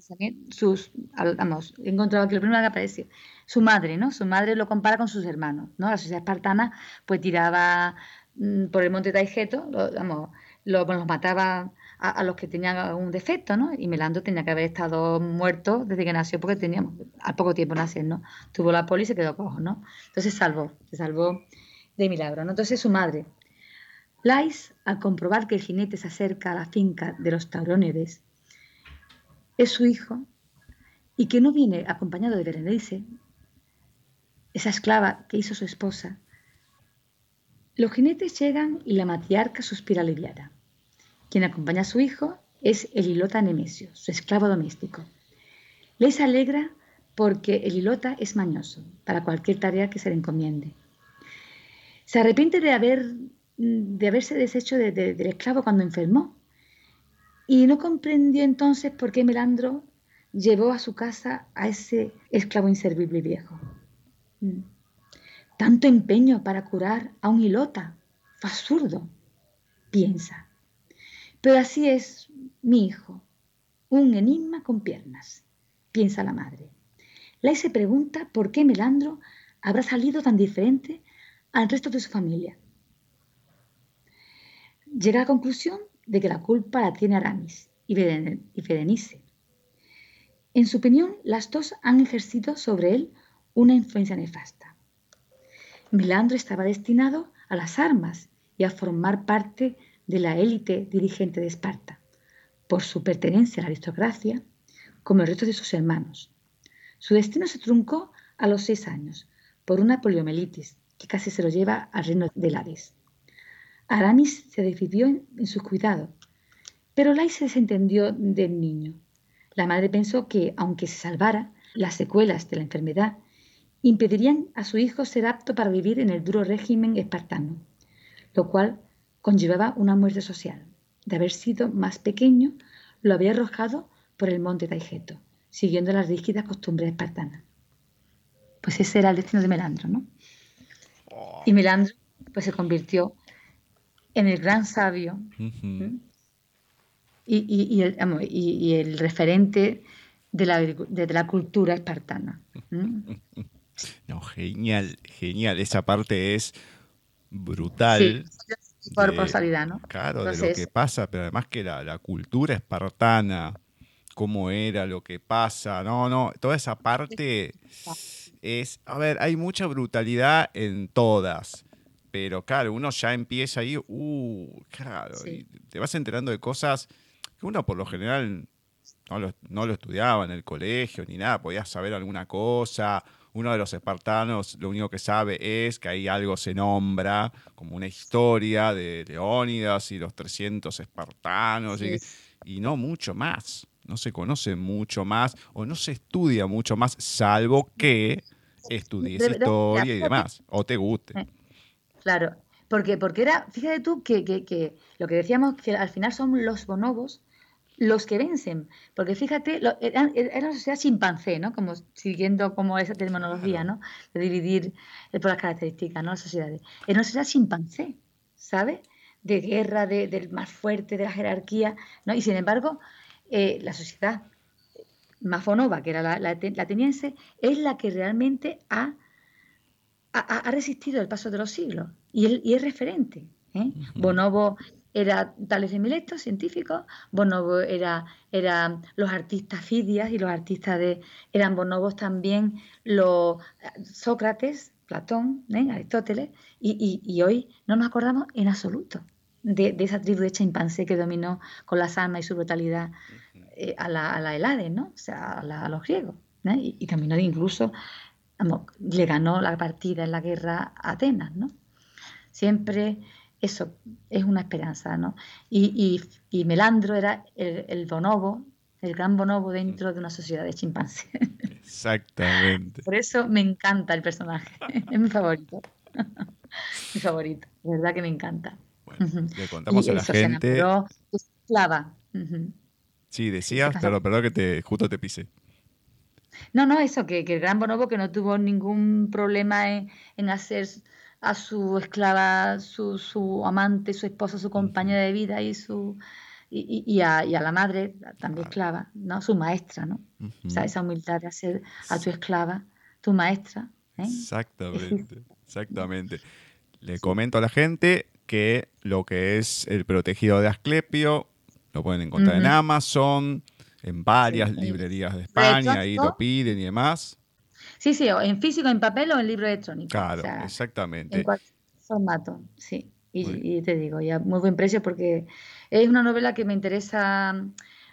sus, vamos, he encontrado que lo primero que aparece, su madre, ¿no? Su madre lo compara con sus hermanos, ¿no? La sociedad espartana, pues tiraba mm, por el monte Taigeto, lo, vamos, los mataba a, los que tenían un defecto, ¿no? Y Melandro tenía que haber estado muerto desde que nació, porque teníamos, al poco tiempo nacer, ¿no? Tuvo la poli y se quedó cojo, ¿no? Entonces salvó, se salvó de milagro, ¿no? Entonces su madre, Lais, al comprobar que el jinete se acerca a la finca de los Taurónides, es su hijo y que no viene acompañado de Berenice, esa esclava que hizo su esposa, los jinetes llegan y la matriarca suspira aliviada. Quien acompaña a su hijo es el hilota Nemesio, su esclavo doméstico. Les alegra porque el hilota es mañoso para cualquier tarea que se le encomiende. Se arrepiente de haber de haberse deshecho del esclavo cuando enfermó. Y no comprendió entonces por qué Melandro llevó a su casa a ese esclavo inservible y viejo. Mm. Tanto empeño para curar a un hilota. Fue absurdo, piensa. Pero así es mi hijo, un enigma con piernas, piensa la madre. Lai se pregunta por qué Melandro habrá salido tan diferente al resto de su familia llega a la conclusión de que la culpa la tiene Aramis y Berenice. En su opinión, las dos han ejercido sobre él una influencia nefasta. Milandro estaba destinado a las armas y a formar parte de la élite dirigente de Esparta, por su pertenencia a la aristocracia, como el resto de sus hermanos. Su destino se truncó a los seis años por una poliomielitis que casi se lo lleva al reino de Hades. Aramis se decidió en, su cuidado, pero Lai se desentendió del niño. La madre pensó que, aunque se salvara, las secuelas de la enfermedad impedirían a su hijo ser apto para vivir en el duro régimen espartano, lo cual conllevaba una muerte social. De haber sido más pequeño, lo había arrojado por el monte Taigeto, siguiendo las rígidas costumbres espartanas. Pues ese era el destino de Melandro, ¿no? Oh. Y Melandro pues se convirtió en el gran sabio y, y- y el, y- referente de la, de la cultura espartana. No, genial, genial. Esa parte es brutal. Sí, por casualidad, ¿no? Claro, de lo que pasa, pero además que la, la cultura espartana, cómo era, lo que pasa, no, no, toda esa parte es, a ver, hay mucha brutalidad en todas, pero claro, uno ya empieza ahí, uh, claro, Sí. y te vas enterando de cosas que uno por lo general no lo, no lo estudiaba en el colegio ni nada, podías saber alguna cosa. Uno de los espartanos lo único que sabe es que ahí algo se nombra, como una historia de Leónidas y los 300 espartanos, y, Sí. y no mucho más. No se conoce mucho más o no se estudia mucho más, salvo que estudies historia y demás, o te guste. Claro, porque, porque era, fíjate tú que, que- que lo que decíamos, que al final son los bonobos los que vencen, porque fíjate, lo- eran- era una sociedad chimpancé, ¿no? Como siguiendo como esa terminología, ¿no? De dividir eh, por las características, ¿no? Las sociedades. Era una sociedad chimpancé, ¿sabes? De guerra, de- del más fuerte, de la jerarquía, ¿no? Y sin embargo, eh, la sociedad más bonoba, que era la, la la ateniense, es la que realmente ha, ha- ha resistido el paso de los siglos y, él- y es referente. ¿eh? Bonobo era Tales de Mileto, científico, Bonobo era, eran los artistas Fidias y los artistas de... eran bonobos también los Sócrates, Platón, ¿eh? Aristóteles, y, y- y hoy no nos acordamos en absoluto de, de esa tribu de chimpancé que dominó con las armas y su brutalidad eh, a, la, a la Helades, ¿no? O sea, a, la- a los griegos. Y, y incluso, vamos, le ganó la partida en la guerra a Atenas, ¿no? Siempre eso es una esperanza, ¿no? Y, y- y Melandro era el, el bonobo, el gran bonobo dentro de una sociedad de chimpancés. Exactamente. Por eso me encanta el personaje, es mi favorito. mi favorito, de verdad que me encanta. Bueno, le contamos Y a la eso, se gente. enamoró su esclava. Sí, decías, pero perdón que te, justo te pisé. No, no, eso, que, que el gran bonobo que no tuvo ningún problema en, en hacer a su esclava, su, su amante, su esposa, su compañera de vida y su y, y- a, y a la madre, también esclava, ¿no? Su maestra, ¿no? O sea, Ujú. esa humildad de hacer a tu esclava tu maestra. ¿eh? Exactamente, exactamente. Le comento a la gente que lo que es el protegido de Asclepio lo pueden encontrar en. Amazon, en varias Sí. librerías de España, ahí lo piden y demás. Sí, sí, o en físico, en papel o en libro electrónico. Claro, o sea, exactamente. en cualquier formato, sí. Y, y te digo, ya muy buen precio porque es una novela que me interesa,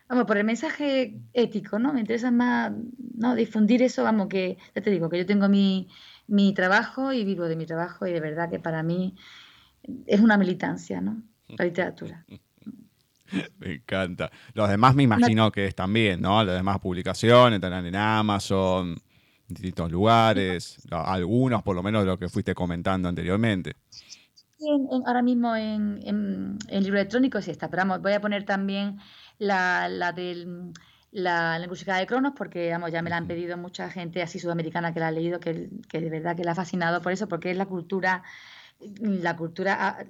vamos, por el mensaje ético, ¿no? Me interesa más, ¿no? Difundir eso, vamos, que, ya te digo, que yo tengo mi, mi trabajo y vivo de mi trabajo y de verdad que para mí es una militancia, ¿no? La literatura. Me encanta. Los demás me imagino que es también, ¿no? Las demás publicaciones estarán en Amazon, distintos lugares, algunos por lo menos de lo que fuiste comentando anteriormente. Sí, en- en- ahora mismo en, en, libro electrónico sí está, pero vamos, voy a poner también la, la del la, la de Cronos porque vamos, ya me la han pedido mucha gente así sudamericana que la ha leído, que, que de verdad que la ha fascinado por eso, porque es la cultura, la cultura ah,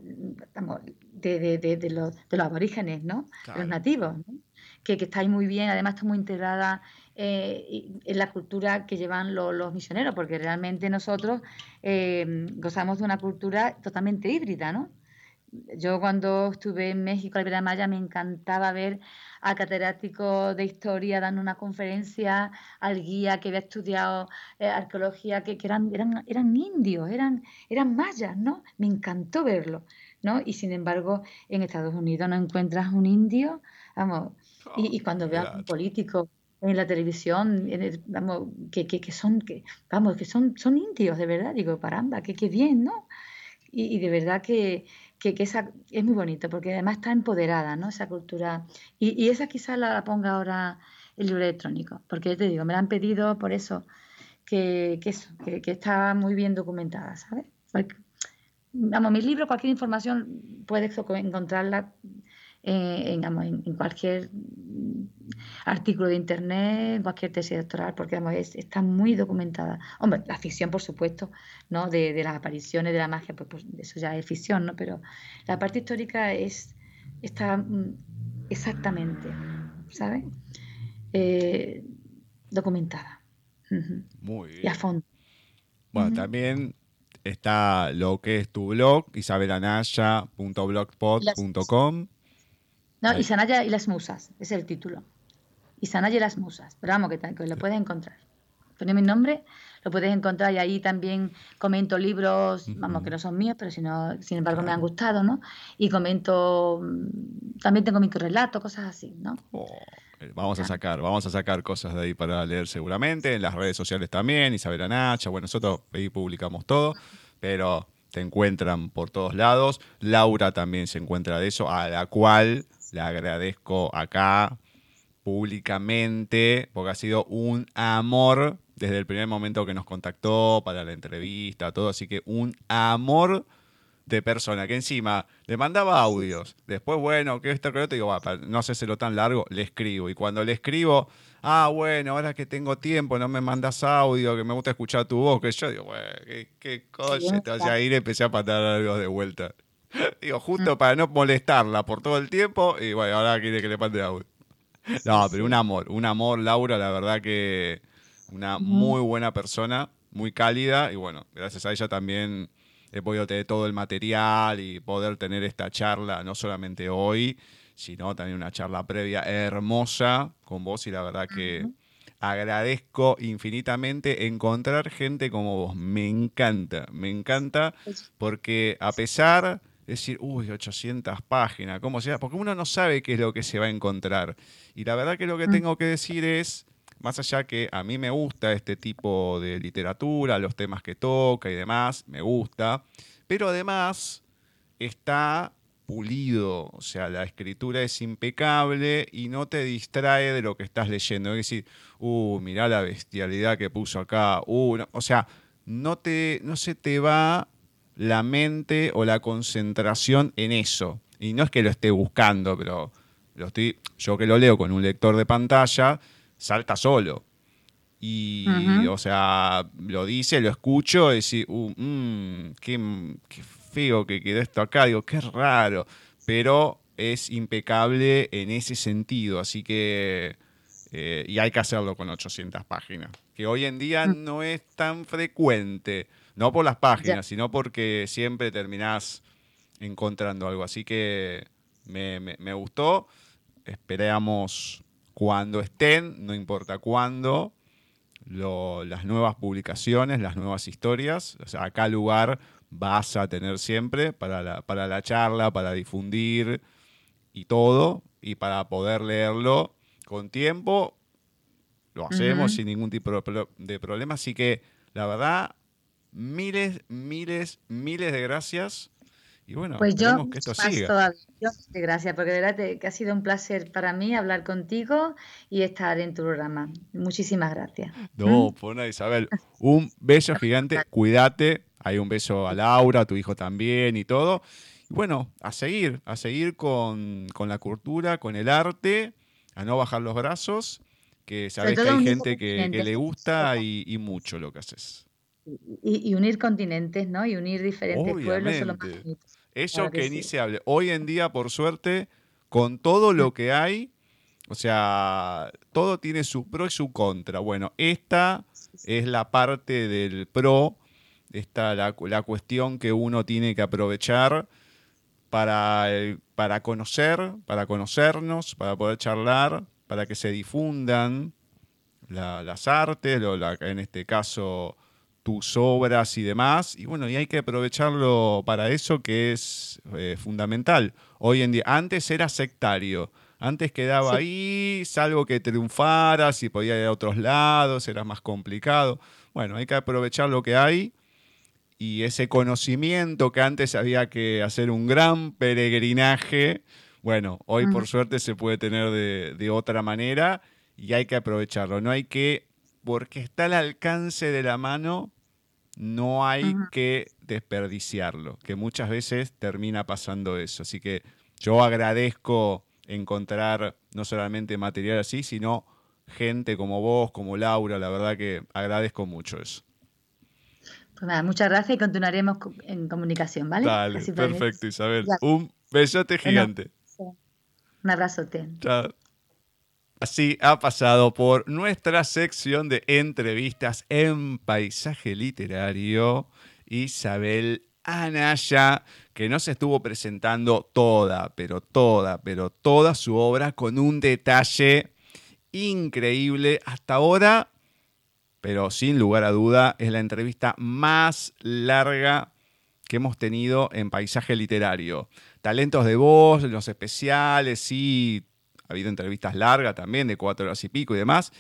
vamos, de, de, de, de los, de los aborígenes, ¿no? De los nativos, ¿no? que, que está ahí muy bien, además está muy integrada eh, en la cultura que llevan lo- los misioneros, porque realmente nosotros eh, gozamos de una cultura totalmente híbrida, ¿no? Yo cuando estuve en México, la Maya, me encantaba ver al catedrático de historia dando una conferencia, al guía que había estudiado eh, arqueología, que, que eran, eran, eran indios, eran, eran mayas, ¿no? Me encantó verlo, ¿no? Y sin embargo, en Estados Unidos no encuentras un indio, vamos, y, y cuando veo a un político en la televisión, en el- vamos, que, que, que son, que, vamos, que son, son indios, de verdad, digo, caramba, que, que bien, ¿no? Y, y de verdad que, que, que esa es muy bonito, porque además está empoderada, ¿no? Esa cultura. Y, y esa quizás la, la ponga ahora el libro electrónico, porque te digo, me la han pedido por eso, que, que eso, que, que está muy bien documentada, ¿sabes? Porque, vamos, mis libros, cualquier información puedes encontrarla en, vamos, en- en cualquier artículo de internet, cualquier tesis doctoral, porque está muy documentada. Hombre, la ficción, por supuesto, ¿no? De, las apariciones de la magia, pues, pues, eso ya es ficción, ¿no? Pero la parte histórica es está mm, exactamente, ¿sabes? Eh, documentada. Muy bien. Y a fondo. Bueno, también está lo que es tu blog, isabelanaya.blogspot.com. No, Isanaya y las musas, es el título. Isanaya y las musas. Pero vamos, que, que lo puedes encontrar. Pone mi nombre, lo puedes encontrar y ahí también comento libros, vamos, que no son míos, pero sino, sin embargo me han gustado, ¿no? Y comento, mm, también tengo relato cosas así, ¿no? Oh, eh, vamos a sacar, vamos a sacar cosas de ahí para leer seguramente, en las redes sociales también, Isabel Anacha, bueno, nosotros ahí publicamos todo, pero te encuentran por todos lados. Laura también se encuentra de eso, a la cual le agradezco acá públicamente, porque ha sido un amor desde el primer momento que nos contactó para la entrevista, todo, así que un amor de persona que encima le mandaba audios. Después, bueno, que esto, que otro, digo, va, no sé lo tan largo, le escribo. Y cuando le escribo, ah, bueno, ahora que tengo tiempo, no me mandas audio, que me gusta escuchar tu voz, que yo digo, bueno, qué, qué cosa, te vas a ir, empecé a patar algo de vuelta. digo, justo para no molestarla por todo el tiempo, y bueno, ahora quiere que le mande audio. No, pero un amor, un amor, Laura, la verdad que una muy buena persona, muy cálida, y bueno, gracias a ella también he podido tener todo el material y poder tener esta charla, no solamente hoy, sino también una charla previa hermosa con vos y la verdad que agradezco infinitamente encontrar gente como vos. Me encanta, me encanta porque a pesar decir, uy, 800 páginas, ¿cómo sea? Porque uno no sabe qué es lo que se va a encontrar. Y la verdad que lo que mm. tengo que decir es, más allá que a mí me gusta este tipo de literatura, los temas que toca y demás, me gusta, pero además está pulido, o sea, la escritura es impecable y no te distrae de lo que estás leyendo. Es decir, uh, mirá la bestialidad que puso acá, uh, o sea, no, te, no se te va la mente o la concentración en eso. Y no es que lo esté buscando, pero lo estoy, yo que lo leo con un lector de pantalla, salta solo. Y, o sea, lo dice, lo escucho, y decir, uh, mm, qué, feo que quedó esto acá, digo, qué raro. Pero es impecable en ese sentido, así que. Eh, y hay que hacerlo con 800 páginas, que hoy en día mm. no es tan frecuente. No por las páginas, sino porque siempre terminás encontrando algo. Así que me, me, gustó. Esperamos cuando estén, no importa cuándo, las nuevas publicaciones, las nuevas historias. O sea, acá lugar vas a tener siempre para la, para la charla, para difundir y todo, y para poder leerlo con tiempo. Lo hacemos sin ningún tipo de problema. Así que, la verdad, miles, miles, miles de gracias. Y bueno, pues yo, que esto siga. Yo, gracias, porque de verdad que ha sido un placer para mí hablar contigo y estar en tu programa. Muchísimas gracias. No, pues Isabel. Un beso gigante, cuídate. Hay un beso a Laura, a tu hijo también y todo. Y bueno, a seguir, a seguir con, la cultura, con el arte, a no bajar los brazos, que sabes que hay gente que, le gusta y mucho lo que haces. Y, unir continentes, ¿no? Y unir diferentes pueblos. Eso que, ni se hable. Hoy en día, por suerte, con todo lo que hay, o sea, todo tiene su pro y su contra. Bueno, esta es la parte del pro, esta la, la cuestión que uno tiene que aprovechar para, para conocer, para conocernos, para poder charlar, para que se difundan las artes, en este caso tus obras y demás. Y bueno, y hay que aprovecharlo para eso que es eh, fundamental. Hoy en día, antes era sectario. Antes quedaba ahí, salvo que triunfaras y podía ir a otros lados, era más complicado. Bueno, hay que aprovechar lo que hay y ese conocimiento que antes había que hacer un gran peregrinaje, bueno, hoy por suerte se puede tener de, de otra manera y hay que aprovecharlo. No hay que, porque está al alcance de la mano, no hay que desperdiciarlo, que muchas veces termina pasando eso. Así que yo agradezco encontrar no solamente material así, sino gente como vos, como Laura. La verdad que agradezco mucho eso. Pues nada, muchas gracias y continuaremos en comunicación, ¿vale? Dale, perfecto, Isabel. Un besote gigante. Un abrazote. Chao. Así ha pasado por nuestra sección de entrevistas en paisaje literario Isabel Anaya, que nos estuvo presentando toda, pero toda, pero toda su obra con un detalle increíble. Hasta ahora pero sin lugar a duda es la entrevista más larga que hemos tenido en paisaje literario. Talentos de voz, los especiales, sí, ha habido entrevistas largas también, de cuatro horas y pico y demás,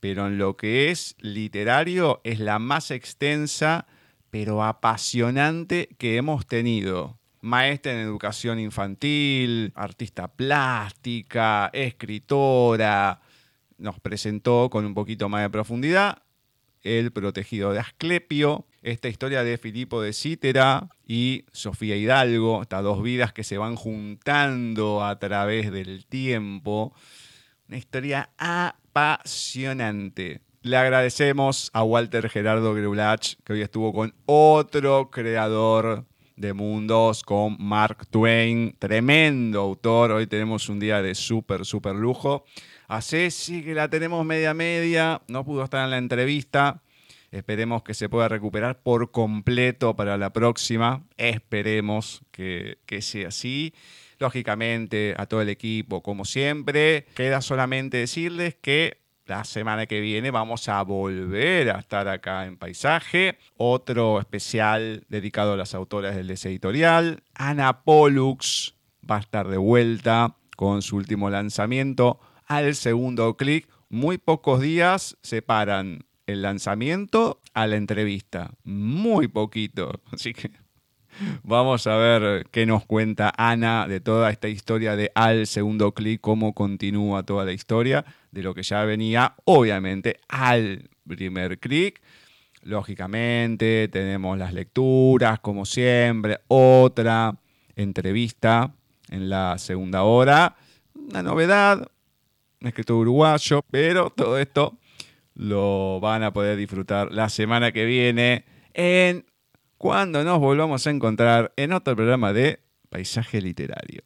pero en lo que es literario es la más extensa, pero apasionante que hemos tenido. Maestra en educación infantil, artista plástica, escritora, nos presentó con un poquito más de profundidad el protegido de Asclepio, esta historia de Filipo de Cítera y Sofía Hidalgo, estas dos vidas que se van juntando a través del tiempo. Una historia apasionante. Le agradecemos a Walter Gerardo Greulach, que hoy estuvo con otro creador de mundos, con Mark Twain, tremendo autor. Hoy tenemos un día de súper, súper lujo a Ceci, que la tenemos media media, no pudo estar en la entrevista. Esperemos que se pueda recuperar por completo para la próxima. Esperemos que, que sea así. Lógicamente, a todo el equipo, como siempre, queda solamente decirles que la semana que viene vamos a volver a estar acá en Paisaje. Otro especial dedicado a las autoras del editorial. Ana Pollux va a estar de vuelta con su último lanzamiento al segundo clic. Muy pocos días separan el lanzamiento a la entrevista. Muy poquito. Así que vamos a ver qué nos cuenta Ana de toda esta historia de al segundo clic, cómo continúa toda la historia de lo que ya venía, obviamente, al primer clic. Lógicamente, tenemos las lecturas, como siempre, otra entrevista en la segunda hora. Una novedad, escritor uruguayo, pero todo esto lo van a poder disfrutar la semana que viene en cuando nos volvamos a encontrar en otro programa de Paisaje Literario.